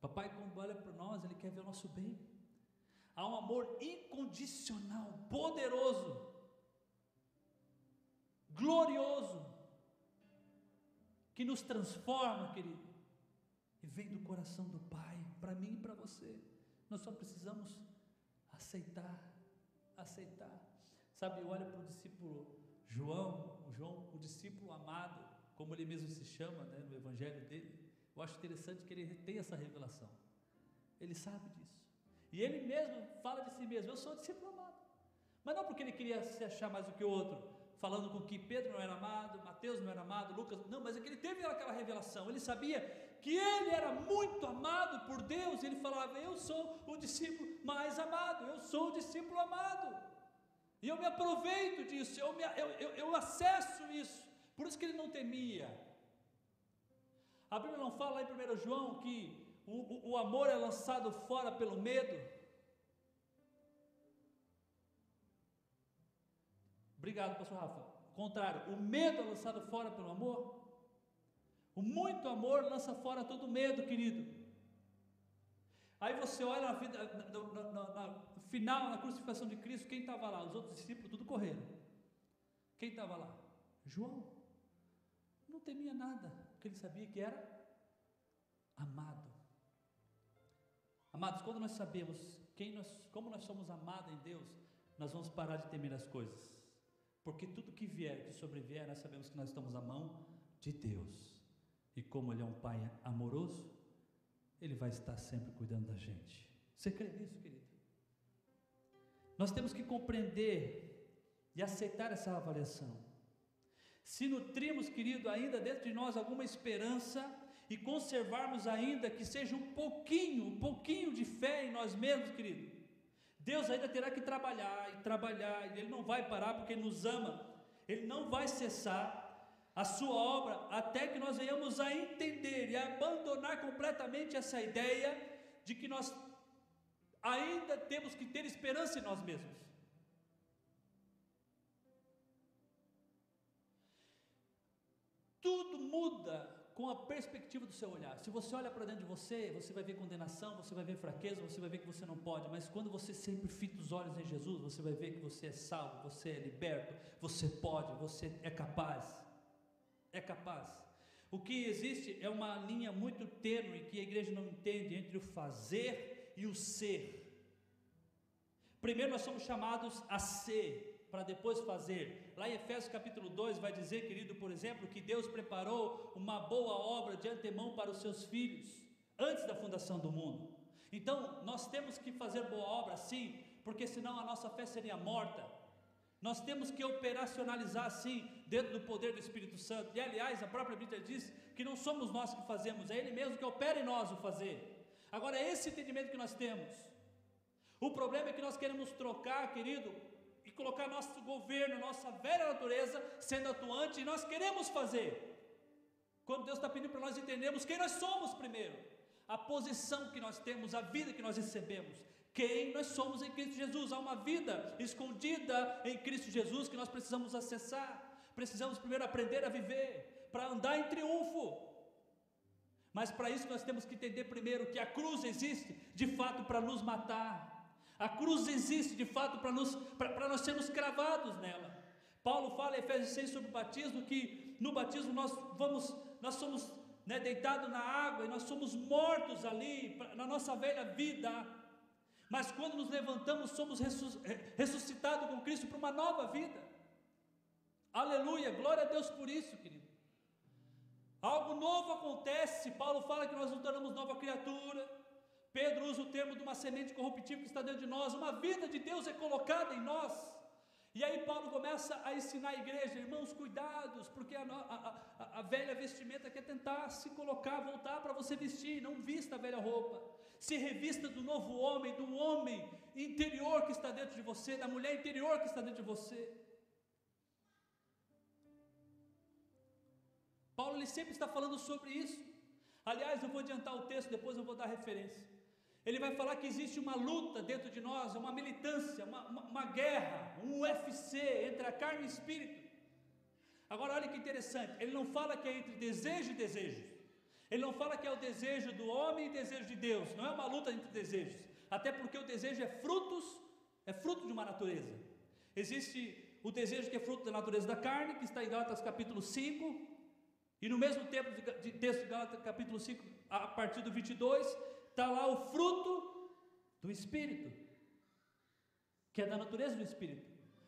Papai, quando olha para nós, Ele quer ver o nosso bem. Há um amor incondicional, poderoso, glorioso, que nos transforma, querido, e vem do coração do Pai, para mim e para você. Nós só precisamos aceitar, aceitar. Sabe, olha para o discípulo João, o João, o discípulo amado, como ele mesmo se chama, né, no evangelho dele. Eu acho interessante que ele tem essa revelação. Ele sabe disso. E ele mesmo fala de si mesmo: Eu sou discípulo amado. Mas não porque ele queria se achar mais do que o outro, falando com que Pedro não era amado, Mateus não era amado, Lucas. Não, mas é que ele teve aquela revelação. Ele sabia que ele era muito amado por Deus. Ele falava: Eu sou o discípulo mais amado, eu sou o discípulo amado. E eu me aproveito disso, eu, me, eu, eu, eu acesso isso. Por isso que ele não temia. A Bíblia não fala lá em 1 João que o, o, o amor é lançado fora pelo medo. Obrigado, pastor Rafa. Contrário, o medo é lançado fora pelo amor. O muito amor lança fora todo medo, querido. Aí você olha na vida, na, final, na crucificação de Cristo, quem estava lá? Os outros discípulos tudo correram. Quem estava lá? João. Não temia nada, porque ele sabia que era amado. Amados, quando nós sabemos quem nós, como nós somos amados em Deus, nós vamos parar de temer as coisas. Porque tudo que vier, que sobrevier, nós sabemos que nós estamos à mão de Deus. E como Ele é um Pai amoroso, Ele vai estar sempre cuidando da gente. Você crê nisso, querido? Nós temos que compreender e aceitar essa avaliação. Se nutrimos, querido, ainda dentro de nós alguma esperança e conservarmos ainda que seja um pouquinho, um pouquinho de fé em nós mesmos, querido, Deus ainda terá que trabalhar e trabalhar, e Ele não vai parar porque Ele nos ama, Ele não vai cessar a Sua obra até que nós venhamos a entender e a abandonar completamente essa ideia de que nós ainda temos que ter esperança em nós mesmos. Tudo muda com a perspectiva do seu olhar. Se você olha para dentro de você, você vai ver condenação, você vai ver fraqueza, você vai ver que você não pode. Mas quando você sempre fita os olhos em Jesus, você vai ver que você é salvo, você é liberto, você pode, você é capaz. É capaz. O que existe é uma linha muito tênue que a igreja não entende entre o fazer e o ser. Primeiro nós somos chamados a ser, para depois fazer. Lá em Efésios capítulo 2 vai dizer, querido, por exemplo, que Deus preparou uma boa obra de antemão para os seus filhos, antes da fundação do mundo. Então, nós temos que fazer boa obra sim, porque senão a nossa fé seria morta. Nós temos que operacionalizar sim, dentro do poder do Espírito Santo. E aliás, a própria Bíblia diz que não somos nós que fazemos, é Ele mesmo que opera em nós o fazer. Agora, é esse entendimento que nós temos. O problema é que nós queremos trocar, querido, e colocar nosso governo, nossa velha natureza sendo atuante, e nós queremos fazer. Quando Deus está pedindo para nós entendermos quem nós somos primeiro, a posição que nós temos, a vida que nós recebemos, quem nós somos em Cristo Jesus. Há uma vida escondida em Cristo Jesus que nós precisamos acessar. Precisamos primeiro aprender a viver, para andar em triunfo. Mas para isso nós temos que entender primeiro que a cruz existe de fato para nos matar. A cruz existe de fato para nos para nós sermos cravados nela. Paulo fala em Efésios 6 sobre o batismo que no batismo nós vamos nós somos né, deitados na água e nós somos mortos ali na nossa velha vida. Mas quando nos levantamos somos ressuscitados com Cristo para uma nova vida. Aleluia, glória a Deus por isso, querido. Algo novo acontece. Paulo fala que nós nos tornamos nova criatura. Pedro usa o termo de uma semente corruptível que está dentro de nós. Uma vida de Deus é colocada em nós. E aí Paulo começa a ensinar a igreja, irmãos, cuidados, porque a, a- a- a velha vestimenta quer tentar se colocar, voltar para você vestir, não vista a velha roupa. Se revista do novo homem, do homem interior que está dentro de você, da mulher interior que está dentro de você. Paulo ele sempre está falando sobre isso. Aliás, eu vou adiantar o texto, depois eu vou dar referência. Ele vai falar que existe uma luta dentro de nós, uma militância, uma, uma, uma guerra, um UFC entre a carne e o espírito. Agora, olha que interessante: ele não fala que é entre desejo e desejos. Ele não fala que é o desejo do homem e desejo de Deus. Não é uma luta entre desejos. Até porque o desejo é frutos, é fruto de uma natureza. Existe o desejo que é fruto da natureza da carne, que está em Gálatas capítulo 5. E no mesmo tempo de, texto de Gálatas capítulo 5, a partir do 22, está lá o fruto do Espírito, que é da natureza do Espírito.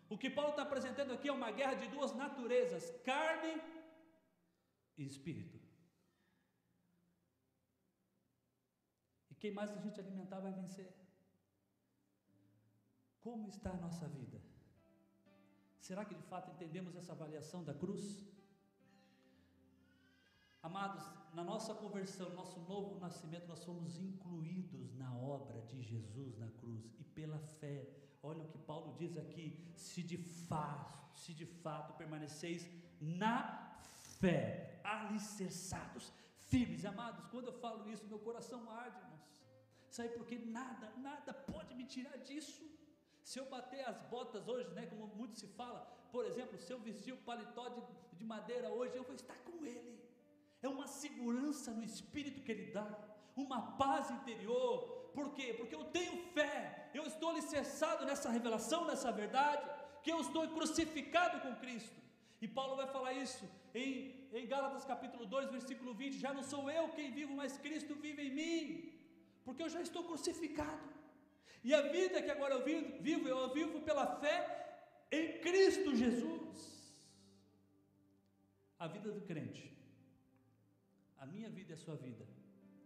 O que Paulo está apresentando aqui é uma guerra de duas naturezas, carne e Espírito. E quem mais a gente alimentar vai vencer. Como está a nossa vida? Será que de fato entendemos essa avaliação da cruz? Amados, na nossa conversão, no nosso novo nascimento, nós somos incluídos na obra de Jesus na cruz e pela fé. Olha o que Paulo diz aqui: se de fato, se de fato permaneceis na fé, alicerçados, firmes, amados. Quando eu falo isso, meu coração arde, irmãos. Sabe por quê? Nada, nada pode me tirar disso. Se eu bater as botas hoje, né, como muito se fala, por exemplo, se eu vestir o paletó de, de madeira hoje, eu vou estar com ele. É uma segurança no espírito que ele dá, uma paz interior. Por quê? Porque eu tenho fé, eu estou alicerçado nessa revelação, nessa verdade, que eu estou crucificado com Cristo. E Paulo vai falar isso em, em Gálatas capítulo 2, versículo 20: Já não sou eu quem vivo, mas Cristo vive em mim, porque eu já estou crucificado. E a vida que agora eu vivo, eu vivo pela fé em Cristo Jesus. A vida do crente a minha vida e a sua vida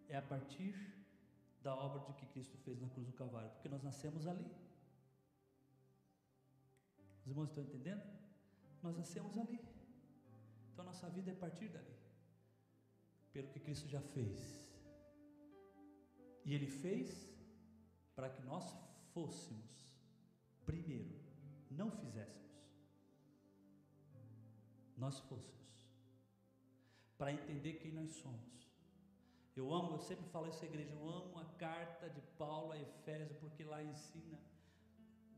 é a partir da obra de que Cristo fez na cruz do Calvário, porque nós nascemos ali. Os irmãos estão entendendo? Nós nascemos ali. Então nossa vida é a partir dali. Pelo que Cristo já fez. E Ele fez para que nós fôssemos, primeiro, não fizéssemos, nós fôssemos para entender quem nós somos. Eu amo, eu sempre falo isso à igreja, eu amo a carta de Paulo a Efésio, porque lá ensina.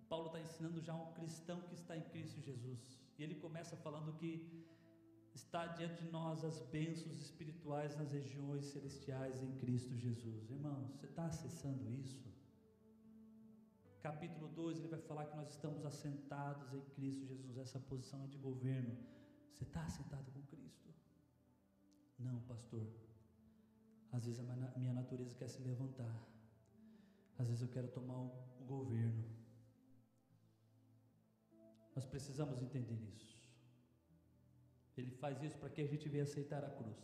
Paulo está ensinando já um cristão que está em Cristo Jesus. E ele começa falando que está diante de nós as bênçãos espirituais nas regiões celestiais em Cristo Jesus. Irmãos, você está acessando isso? Capítulo 2, ele vai falar que nós estamos assentados em Cristo Jesus, essa posição é de governo. Você está assentado com Cristo? Não, pastor. Às vezes a minha natureza quer se levantar. Às vezes eu quero tomar o, governo. Nós precisamos entender isso. Ele faz isso para que a gente venha aceitar a cruz.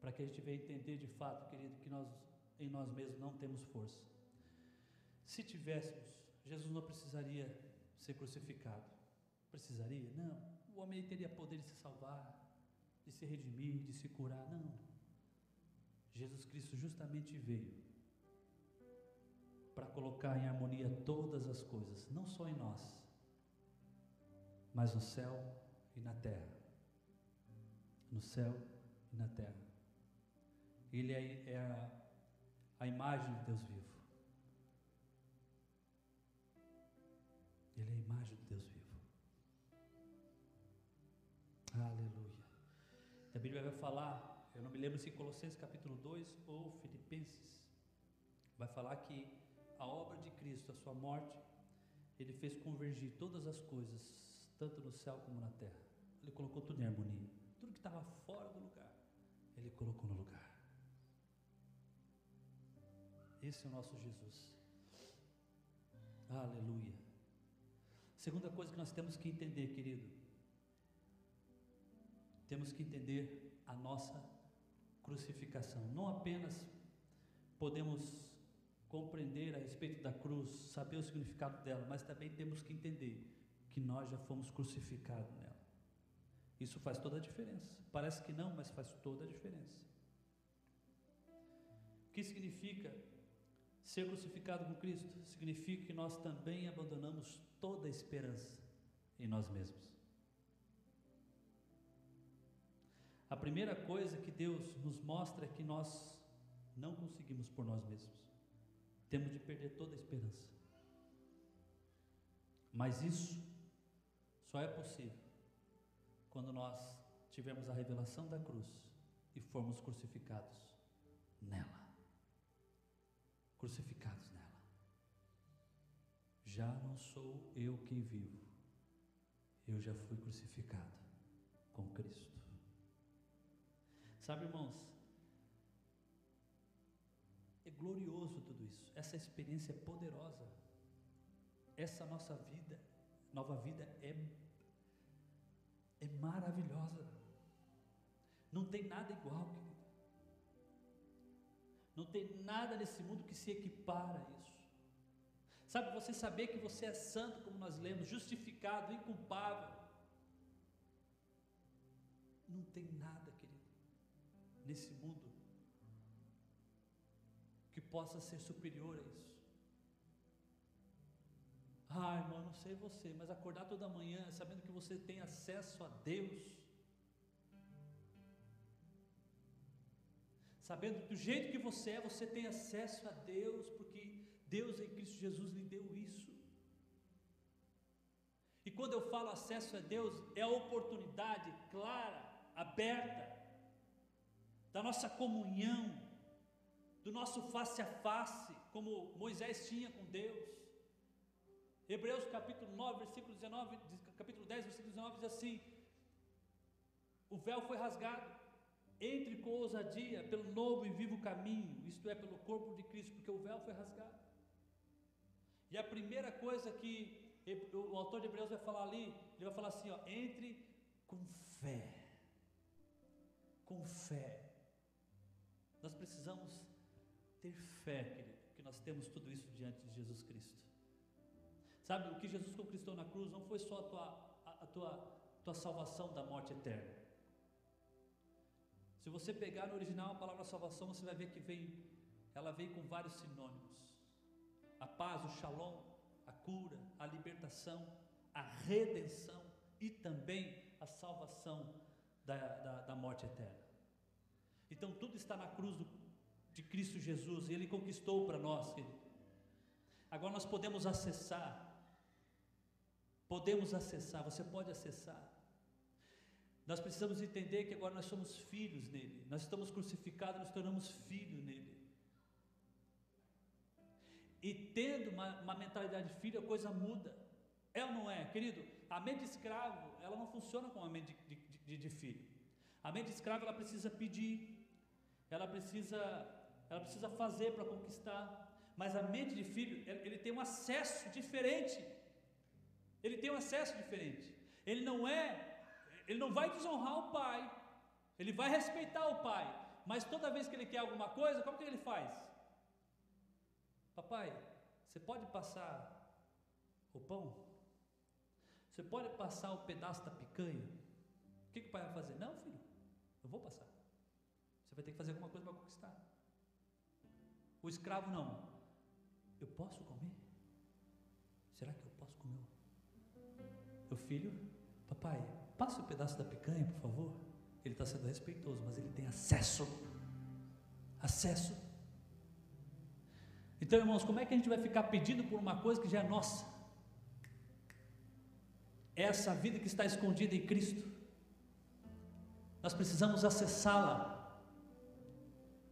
Para que a gente venha entender de fato, querido, que nós em nós mesmos não temos força. Se tivéssemos, Jesus não precisaria ser crucificado. Precisaria? Não. O homem teria poder de se salvar, de se redimir, de se curar. Não. Jesus Cristo justamente veio para colocar em harmonia todas as coisas, não só em nós, mas no céu e na terra. No céu e na terra. Ele é, é a, a imagem de Deus vivo. Ele é a imagem de Deus vivo. Aleluia. A Bíblia vai falar, eu não me lembro se Colossenses capítulo 2 ou Filipenses, vai falar que a obra de Cristo, a sua morte, ele fez convergir todas as coisas, tanto no céu como na terra. Ele colocou tudo em harmonia. Tudo que estava fora do lugar, ele colocou no lugar. Esse é o nosso Jesus. Aleluia. Segunda coisa que nós temos que entender, querido, temos que entender a nossa crucificação. Não apenas podemos compreender a respeito da cruz, saber o significado dela, mas também temos que entender que nós já fomos crucificados nela. Isso faz toda a diferença. Parece que não, mas faz toda a diferença. O que significa ser crucificado com Cristo? Significa que nós também abandonamos toda a esperança em nós mesmos. A primeira coisa que Deus nos mostra é que nós não conseguimos por nós mesmos. Temos de perder toda a esperança. Mas isso só é possível quando nós tivermos a revelação da cruz e formos crucificados nela. Crucificados nela. Já não sou eu quem vivo, eu já fui crucificado com Cristo. Sabe, irmãos, é glorioso tudo isso. Essa experiência é poderosa. Essa nossa vida, nova vida é é maravilhosa. Não tem nada igual, querido. Não tem nada nesse mundo que se equipara a isso. Sabe, você saber que você é santo, como nós lemos, justificado, inculpável. Não tem nada, nesse mundo que possa ser superior a isso. Ah, irmão, não sei você, mas acordar toda manhã sabendo que você tem acesso a Deus, sabendo do jeito que você é, você tem acesso a Deus, porque Deus em Cristo Jesus lhe deu isso. E quando eu falo acesso a Deus, é a oportunidade clara, aberta, da nossa comunhão, do nosso face a face, como Moisés tinha com Deus. Hebreus capítulo 9, versículo 19, capítulo 10, versículo 19 diz assim: O véu foi rasgado, entre com ousadia pelo novo e vivo caminho, isto é, pelo corpo de Cristo, porque o véu foi rasgado. E a primeira coisa que o autor de Hebreus vai falar ali, ele vai falar assim: ó, entre com fé. Com fé. Nós precisamos ter fé, querido, que nós temos tudo isso diante de Jesus Cristo. Sabe, o que Jesus conquistou na cruz não foi só a tua, a, a tua, tua salvação da morte eterna. Se você pegar no original a palavra salvação, você vai ver que vem, ela vem com vários sinônimos: a paz, o shalom, a cura, a libertação, a redenção e também a salvação da, da, da morte eterna. Então tudo está na cruz do, de Cristo Jesus e Ele conquistou para nós. Agora nós podemos acessar Podemos acessar, você pode acessar. Nós precisamos entender que agora nós somos filhos nele. Nós estamos crucificados, nos tornamos filhos nele. E tendo uma, uma mentalidade de filho, a coisa muda. É ou não é? Querido, a mente de escravo, ela não funciona como a mente de, de, de filho. A mente de escravo, ela precisa pedir, ela precisa, ela precisa fazer para conquistar. Mas a mente de filho, ele, tem um acesso diferente. Ele tem um acesso diferente. Ele não é, ele não vai desonrar o pai. Ele vai respeitar o pai. Mas toda vez que ele quer alguma coisa, como que ele faz? Papai, você pode passar o pão? Você pode passar o pedaço da picanha? O que, que o pai vai fazer? Não, filho, eu vou passar. Vai ter que fazer alguma coisa para conquistar. O escravo não. Eu posso comer? Será que eu posso comer meu filho, papai, passa o um pedaço da picanha, por favor. Ele está sendo respeitoso, mas ele tem acesso. Acesso. Então, irmãos, como é que a gente vai ficar pedindo por uma coisa que já é nossa? É essa vida que está escondida em Cristo. Nós precisamos acessá-la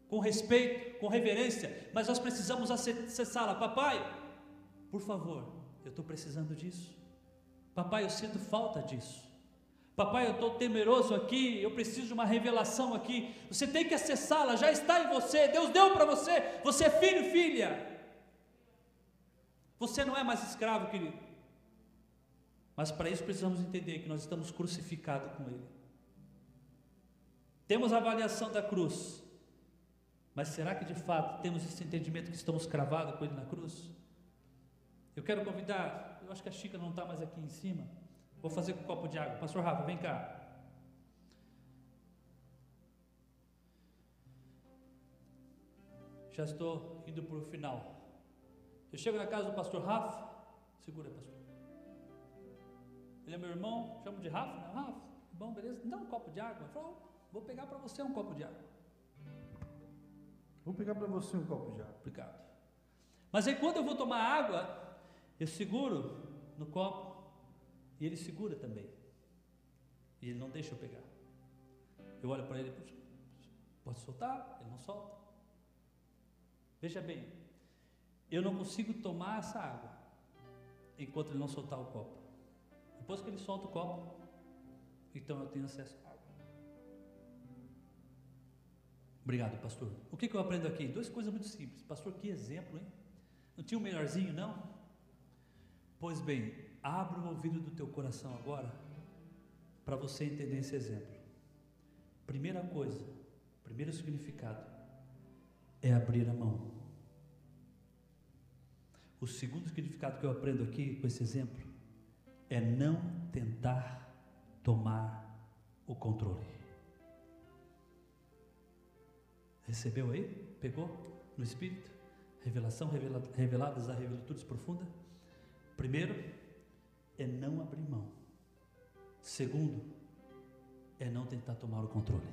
com respeito, com reverência, mas nós precisamos acessá-la. Papai, por favor, eu estou precisando disso. Papai, eu sinto falta disso. Papai, eu estou temeroso aqui, eu preciso de uma revelação aqui. Você tem que acessá-la, já está em você. Deus deu para você. Você é filho, filha. Você não é mais escravo, querido. Mas para isso precisamos entender que nós estamos crucificados com Ele. Temos a avaliação da cruz. Mas será que de fato temos esse entendimento que estamos cravados com Ele na cruz? Eu quero convidar, eu acho que a Chica não está mais aqui em cima. Vou fazer com um copo de água. Pastor Rafa, vem cá. Já estou indo para o final. Eu chego na casa do pastor Rafa. Segura, pastor. Ele é meu irmão, chamo de Rafa, né? Rafa, bom, beleza? Dá um copo de água. Ele falou, vou pegar para você um copo de água. Vou pegar para você um copo de água. Obrigado. Mas aí quando eu vou tomar água, eu seguro no copo e ele segura também. E ele não deixa eu pegar. Eu olho para ele, pode soltar? Ele não solta. Veja bem, eu não consigo tomar essa água enquanto ele não soltar o copo. Depois que ele solta o copo, então eu tenho acesso Obrigado, pastor. O que, que eu aprendo aqui? Duas coisas muito simples. Pastor, que exemplo, hein? Não tinha um melhorzinho, não? Pois bem, abra o ouvido do teu coração agora para você entender esse exemplo. Primeira coisa, primeiro significado é abrir a mão. O segundo significado que eu aprendo aqui com esse exemplo é não tentar tomar o controle. Recebeu aí? Pegou no Espírito? Revelação revela, reveladas a revelatudes profundas? Primeiro, é não abrir mão. Segundo, é não tentar tomar o controle.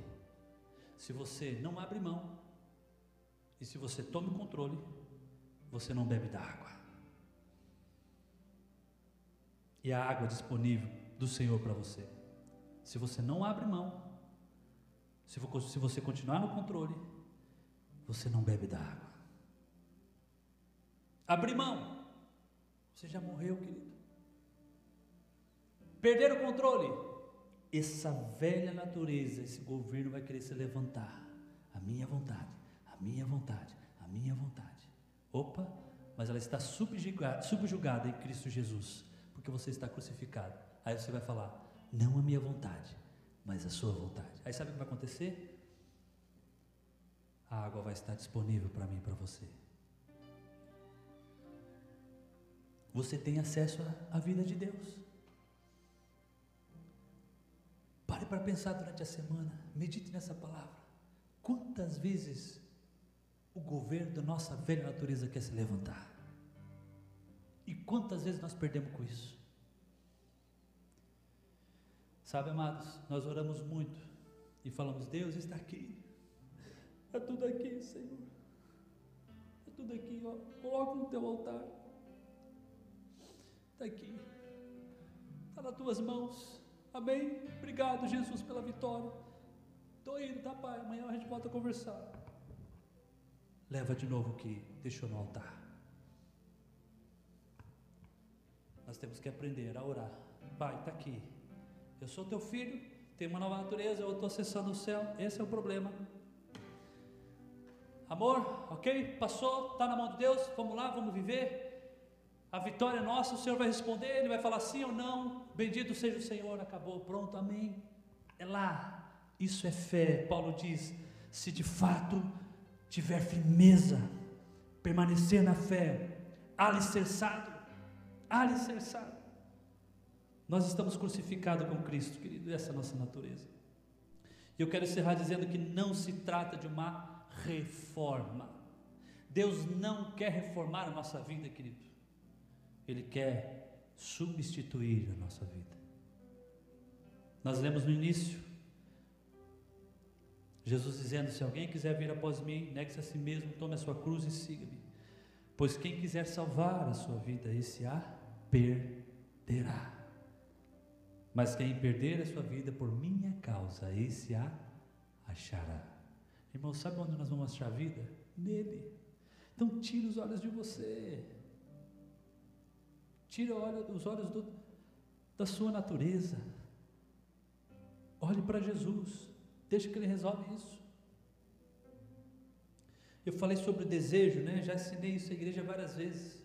Se você não abre mão, e se você toma o controle, você não bebe da água. E a água disponível do Senhor para você. Se você não abre mão, se você continuar no controle, você não bebe da água. Abrir mão, você já morreu, querido. Perder o controle, essa velha natureza, esse governo vai querer se levantar. A minha vontade, a minha vontade, a minha vontade. Opa, mas ela está subjugada, subjugada em Cristo Jesus, porque você está crucificado. Aí você vai falar: não a minha vontade, mas a sua vontade. Aí sabe o que vai acontecer? A água vai estar disponível para mim e para você. Você tem acesso à vida de Deus. Pare para pensar durante a semana, medite nessa palavra. Quantas vezes o governo da nossa velha natureza quer se levantar? E quantas vezes nós perdemos com isso? Sabe, amados, nós oramos muito e falamos: Deus está aqui, é tudo aqui, Senhor, é tudo aqui, ó. coloca no teu altar, está aqui, está nas tuas mãos, amém? Obrigado, Jesus, pela vitória. Estou indo, tá, Pai? Amanhã a gente volta a conversar. Leva de novo o que deixou no altar. Nós temos que aprender a orar. Pai, está aqui. Eu sou teu filho, tenho uma nova natureza, eu estou acessando o céu. Esse é o problema. Amor, ok? Passou, está na mão de Deus, vamos lá, vamos viver. A vitória é nossa, o Senhor vai responder, Ele vai falar sim ou não. Bendito seja o Senhor, acabou, pronto, amém. É lá, isso é fé. Paulo diz: se de fato tiver firmeza, permanecer na fé, alicerçado, alicerçado. Nós estamos crucificados com Cristo, querido, essa é a nossa natureza. E eu quero encerrar dizendo que não se trata de uma reforma. Deus não quer reformar a nossa vida, querido. Ele quer substituir a nossa vida. Nós lemos no início, Jesus dizendo: Se alguém quiser vir após mim, negue-se a si mesmo, tome a sua cruz e siga-me. Pois quem quiser salvar a sua vida, esse a perderá. Mas quem perder a sua vida por minha causa, esse a achará. Irmão, sabe onde nós vamos achar a vida? Nele. Então tira os olhos de você. Tira os olhos do, da sua natureza. Olhe para Jesus. Deixa que Ele resolve isso. Eu falei sobre o desejo, né? Já ensinei isso à igreja várias vezes.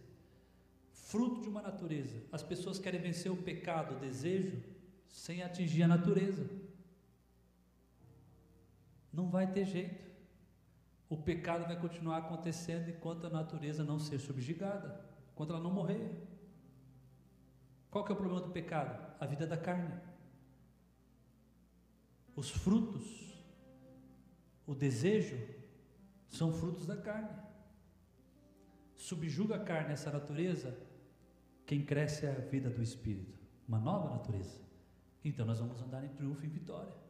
Fruto de uma natureza. As pessoas querem vencer o pecado, o desejo, sem atingir a natureza. Não vai ter jeito. o pecado vai continuar acontecendo enquanto a natureza não ser subjugada, enquanto ela não morrer. Qual que é o problema do pecado? A vida da carne. Os frutos, o desejo, são frutos da carne. Subjuga a carne, essa natureza, quem cresce é a vida do Espírito, uma nova natureza. Então nós vamos andar em triunfo e vitória.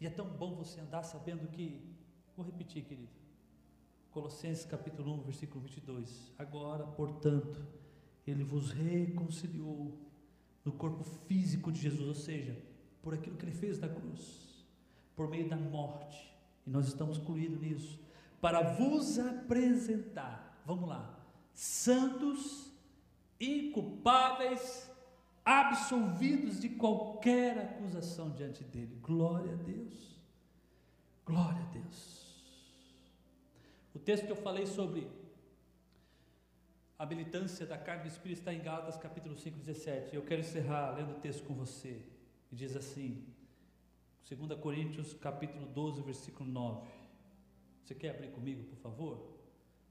E é tão bom você andar sabendo que, vou repetir, querido, Colossenses capítulo 1, versículo 22. Agora, portanto, ele vos reconciliou no corpo físico de Jesus, ou seja, por aquilo que ele fez na cruz, por meio da morte, e nós estamos incluídos nisso, para vos apresentar, vamos lá, santos, inculpáveis, absolvidos de qualquer acusação diante dele. Glória a Deus. Glória a Deus. O texto que eu falei sobre a militância da carne do Espírito está em Gálatas capítulo 5, 17. Eu quero encerrar lendo o texto com você. E diz assim, 2 Coríntios capítulo 12, versículo 9. Você quer abrir comigo, por favor?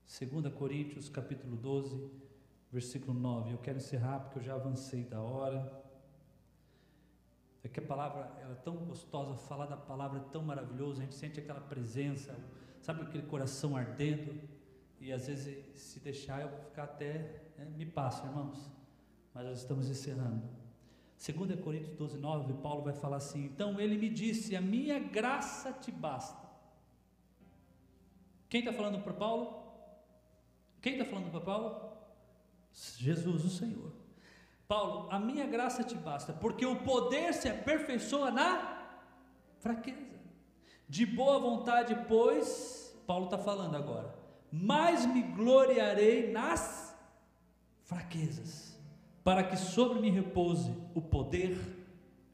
2 Coríntios capítulo 12, versículo 9. Eu quero encerrar porque eu já avancei da hora. É que a palavra ela é tão gostosa, falar da palavra é tão maravilhoso, a gente sente aquela presença, sabe aquele coração ardendo, e às vezes se deixar eu vou ficar até, né, me passa, irmãos, mas nós estamos encerrando. 2 Coríntios 12, 9, Paulo vai falar assim: Então ele me disse, a minha graça te basta. Quem está falando para Paulo? Quem está falando para Paulo? Jesus, o Senhor. Paulo, a minha graça te basta, porque o poder se aperfeiçoa na fraqueza. De boa vontade, pois, Paulo está falando agora, mas me gloriarei nas fraquezas, para que sobre mim repouse o poder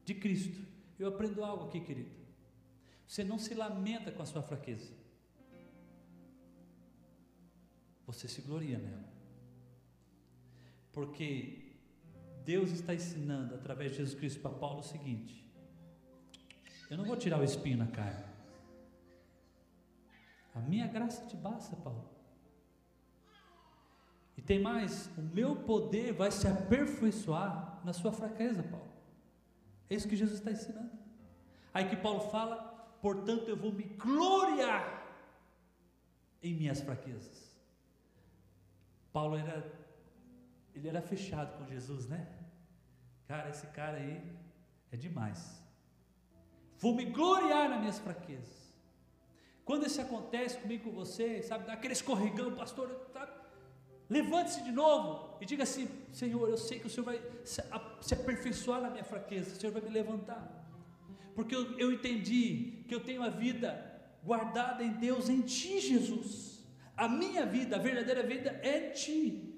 de Cristo. Eu aprendo algo aqui, querido. Você não se lamenta com a sua fraqueza, você se gloria nela, porque Deus está ensinando através de Jesus Cristo para Paulo o seguinte: eu não vou tirar o espinho na carne. A minha graça te basta, Paulo. E tem mais, o meu poder vai se aperfeiçoar na sua fraqueza, Paulo. É isso que Jesus está ensinando. Aí que Paulo fala, portanto eu vou me gloriar em minhas fraquezas. Paulo era, ele era fechado com Jesus, né? Cara, esse cara aí é demais. Vou me gloriar nas minhas fraquezas. Quando isso acontece comigo com você, sabe, dá aquele escorregão, pastor? Levante-se de novo e diga assim: Senhor, eu sei que o Senhor vai se, se aperfeiçoar na minha fraqueza, o Senhor vai me levantar, porque eu, eu entendi que eu tenho a vida guardada em Deus, em Ti, Jesus. A minha vida, a verdadeira vida é em Ti.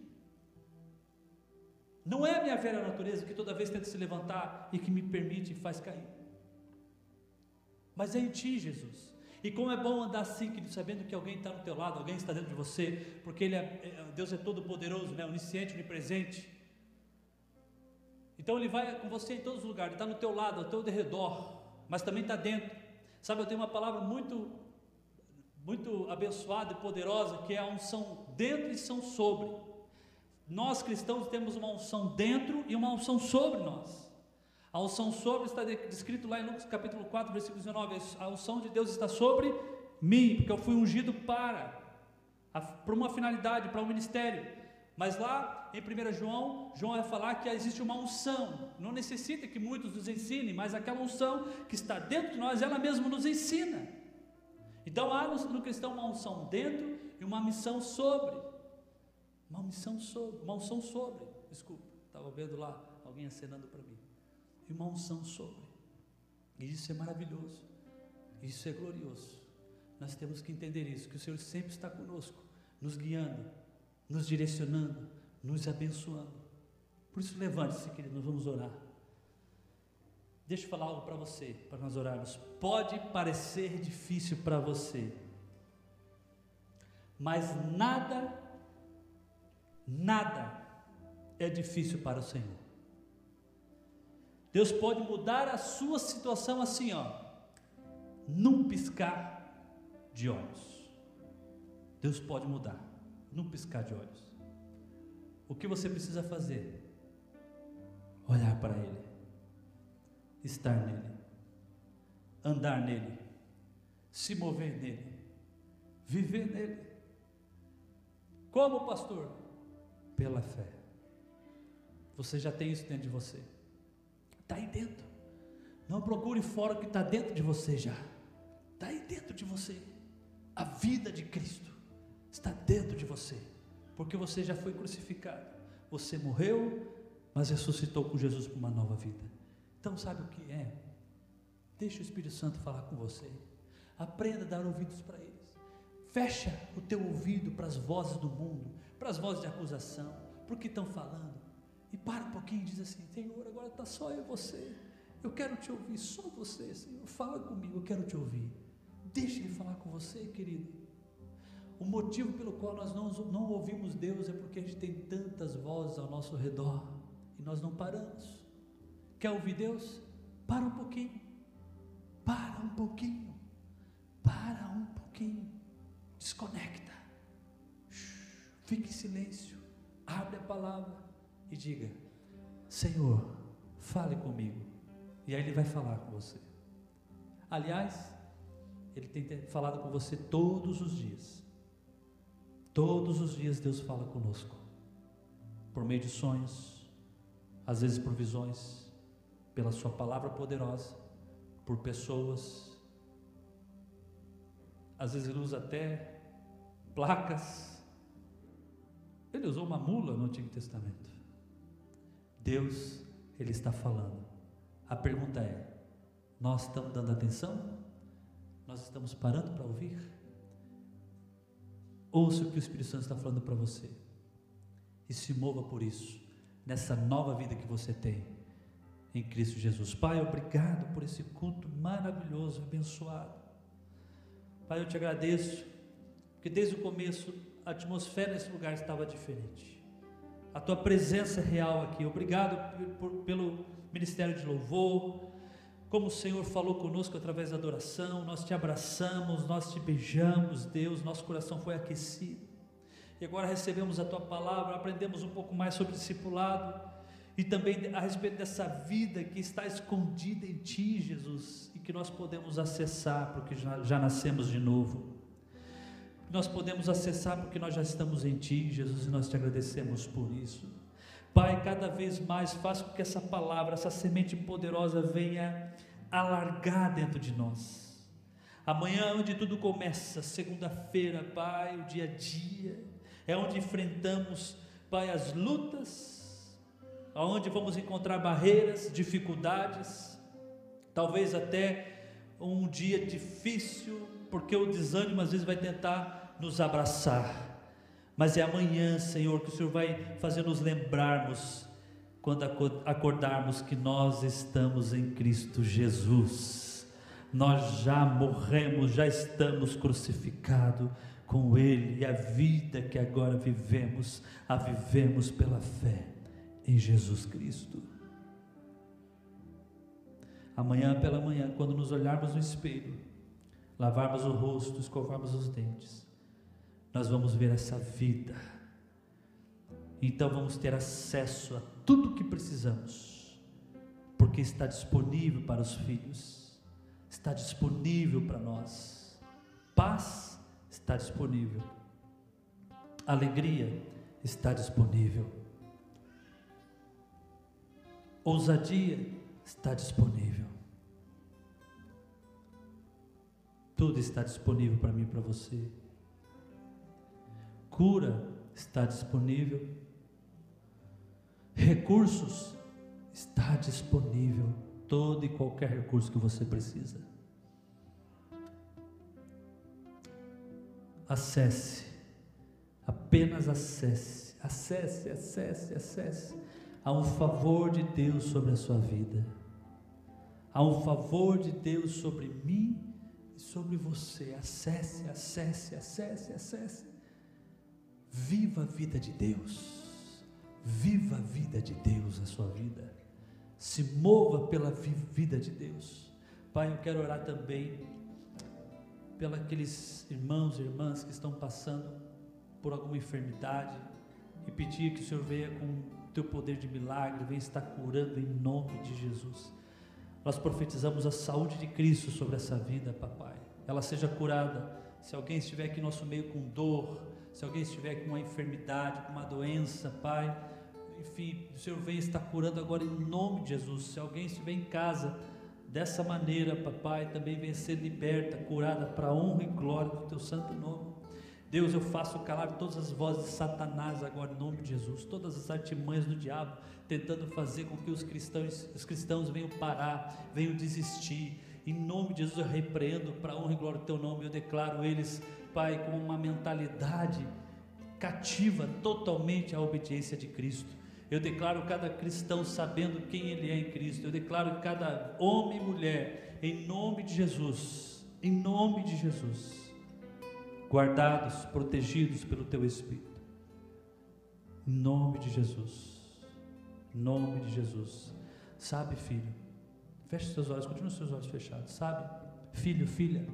Não é a minha velha natureza que toda vez tenta se levantar e que me permite e faz cair. Mas é em Ti, Jesus. E como é bom andar assim, querido, sabendo que alguém está no teu lado, alguém está dentro de você, porque ele é, é, Deus é todo poderoso, né? onisciente, onipresente. Então ele vai com você em todos os lugares, ele está no teu lado, ao teu derredor, mas também está dentro. Sabe, eu tenho uma palavra muito, muito abençoada e poderosa, que é a unção dentro e unção sobre. Nós cristãos temos uma unção dentro e uma unção sobre nós. A unção sobre está descrito lá em Lucas capítulo 4, versículo 19. A unção de Deus está sobre mim, porque eu fui ungido para, para uma finalidade, para um ministério. Mas lá em 1 João, João vai falar que existe uma unção. Não necessita que muitos nos ensinem, mas aquela unção que está dentro de nós, ela mesma nos ensina. Então há no, cristão uma unção dentro e uma missão sobre. Missão sobre, uma unção sobre. Desculpa, estava vendo lá alguém acenando para mim e uma unção sobre. E isso é maravilhoso. Isso é glorioso. Nós temos que entender isso, que o Senhor sempre está conosco, nos guiando, nos direcionando, nos abençoando. Por isso levante-se, querido, nós vamos orar. Deixa eu falar algo para você, para nós orarmos. Pode parecer difícil para você, mas nada, nada é difícil para o Senhor. Deus pode mudar a sua situação assim, ó, num piscar de olhos. Deus pode mudar, num piscar de olhos. O que você precisa fazer? Olhar para Ele, estar nele, andar nele, se mover nele, viver nele. Como pastor? Pela fé. Você já tem isso dentro de você. Está aí dentro. Não procure fora o que está dentro de você já. Está aí dentro de você. A vida de Cristo está dentro de você. Porque você já foi crucificado. Você morreu, mas ressuscitou com Jesus para uma nova vida. Então, sabe o que é? Deixa o Espírito Santo falar com você. Aprenda a dar ouvidos para eles. Fecha o teu ouvido para as vozes do mundo, para as vozes de acusação, para o que estão falando. E para um pouquinho e diz assim: Senhor, agora está só eu e você. Eu quero te ouvir, só você, Senhor. Fala comigo, eu quero te ouvir. Deixa Ele falar com você, querido. O motivo pelo qual nós não, não ouvimos Deus é porque a gente tem tantas vozes ao nosso redor e nós não paramos. Quer ouvir Deus? Para um pouquinho. Para um pouquinho. Para um pouquinho. Desconecta. Fique em silêncio. Abre a palavra e diga: Senhor, fale comigo. E aí Ele vai falar com você. Aliás, Ele tem falado com você todos os dias. Todos os dias Deus fala conosco. Por meio de sonhos, às vezes por visões, pela Sua palavra poderosa, por pessoas. Às vezes Ele usa até placas. Ele usou uma mula no Antigo Testamento. Deus, Ele está falando. A pergunta é: nós estamos dando atenção? Nós estamos parando para ouvir? Ouça o que o Espírito Santo está falando para você e se mova por isso, nessa nova vida que você tem em Cristo Jesus. Pai, obrigado por esse culto maravilhoso, abençoado. Pai, eu te agradeço, porque desde o começo a atmosfera nesse lugar estava diferente. A tua presença real aqui. Obrigado por, por, pelo ministério de louvor. Como o Senhor falou conosco através da adoração, nós te abraçamos, nós te beijamos, Deus, nosso coração foi aquecido. E agora recebemos a tua palavra, aprendemos um pouco mais sobre discipulado e também a respeito dessa vida que está escondida em ti, Jesus, e que nós podemos acessar porque já, já nascemos de novo. Nós podemos acessar porque nós já estamos em Ti, Jesus, e nós te agradecemos por isso. Pai, cada vez mais faz com que essa palavra, essa semente poderosa venha alargar dentro de nós. Amanhã, onde tudo começa, segunda-feira, Pai, o dia a dia, é onde enfrentamos, Pai, as lutas, aonde vamos encontrar barreiras, dificuldades, talvez até um dia difícil, porque o desânimo às vezes vai tentar nos abraçar. Mas é amanhã, Senhor, que o Senhor vai fazer nos lembrarmos, quando acordarmos, que nós estamos em Cristo Jesus. Nós já morremos, já estamos crucificados com Ele, e a vida que agora vivemos, a vivemos pela fé em Jesus Cristo. Amanhã pela manhã, quando nos olharmos no espelho, lavarmos o rosto, escovarmos os dentes, nós vamos ver essa vida. Então vamos ter acesso a tudo o que precisamos, porque está disponível para os filhos, está disponível para nós. Paz está disponível, alegria está disponível, ousadia está disponível. Tudo está disponível para mim e para você. Cura está disponível. Recursos está disponível. Todo e qualquer recurso que você precisa. Acesse. Apenas acesse. Acesse, acesse, acesse. Há um favor de Deus sobre a sua vida. Há um favor de Deus sobre mim sobre você. Acesse, acesse, acesse, acesse. Viva a vida de Deus. Viva a vida de Deus na sua vida. Se mova pela vida de Deus. Pai, eu quero orar também pelos irmãos e irmãs que estão passando por alguma enfermidade e pedir que o Senhor venha com o teu poder de milagre, venha estar curando em nome de Jesus. Nós profetizamos a saúde de Cristo sobre essa vida, papai. Ela seja curada. Se alguém estiver aqui no nosso meio com dor, se alguém estiver com uma enfermidade, com uma doença, Pai, enfim, o Senhor venha estar curando agora em nome de Jesus. Se alguém estiver em casa dessa maneira, papai, também venha ser liberta, curada para honra e glória do teu santo nome. Deus, eu faço calar todas as vozes de Satanás agora em nome de Jesus, todas as artimanhas do diabo tentando fazer com que os cristãos, os cristãos venham parar, venham desistir. Em nome de Jesus eu repreendo para honra e glória do teu nome, eu declaro eles, Pai, com uma mentalidade cativa totalmente à obediência de Cristo. Eu declaro cada cristão sabendo quem ele é em Cristo. Eu declaro cada homem e mulher, em nome de Jesus, em nome de Jesus, guardados, protegidos pelo teu Espírito. Em nome de Jesus. Em nome de Jesus. Sabe, filho, feche seus olhos, continue seus olhos fechados. Sabe, filho, filha,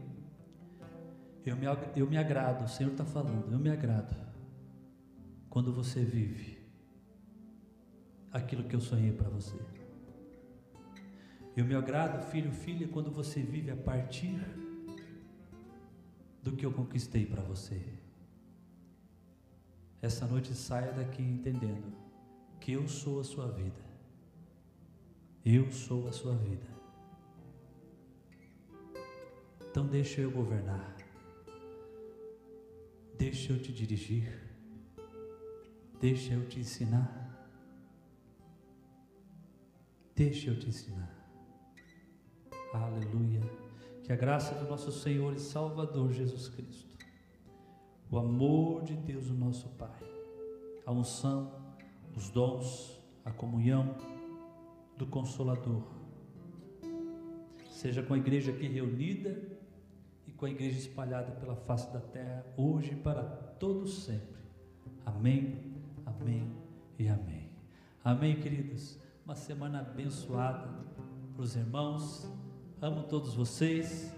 eu me, eu me agrado, o Senhor está falando, eu me agrado quando você vive aquilo que eu sonhei para você. Eu me agrado, filho, filha, quando você vive a partir do que eu conquistei para você. Essa noite saia daqui entendendo que eu sou a sua vida. Eu sou a sua vida. Então deixa eu governar. Deixa eu te dirigir. Deixa eu te ensinar. Deixa eu te ensinar. Aleluia. Que a graça do nosso Senhor e Salvador Jesus Cristo, o amor de Deus, o nosso Pai, a unção, os dons, a comunhão do Consolador, seja com a igreja aqui reunida com a igreja espalhada pela face da terra, hoje e para todos sempre. Amém, amém e amém. Amém, queridos. Uma semana abençoada para os irmãos. Amo todos vocês.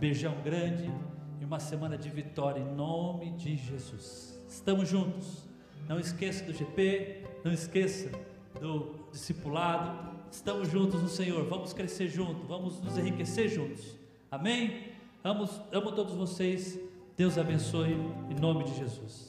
Beijão grande e uma semana de vitória em nome de Jesus. Estamos juntos. Não esqueça do GP, não esqueça do discipulado. Estamos juntos no Senhor. Vamos crescer juntos, vamos nos enriquecer juntos. Amém? Amo, amo todos vocês. Deus abençoe em nome de Jesus.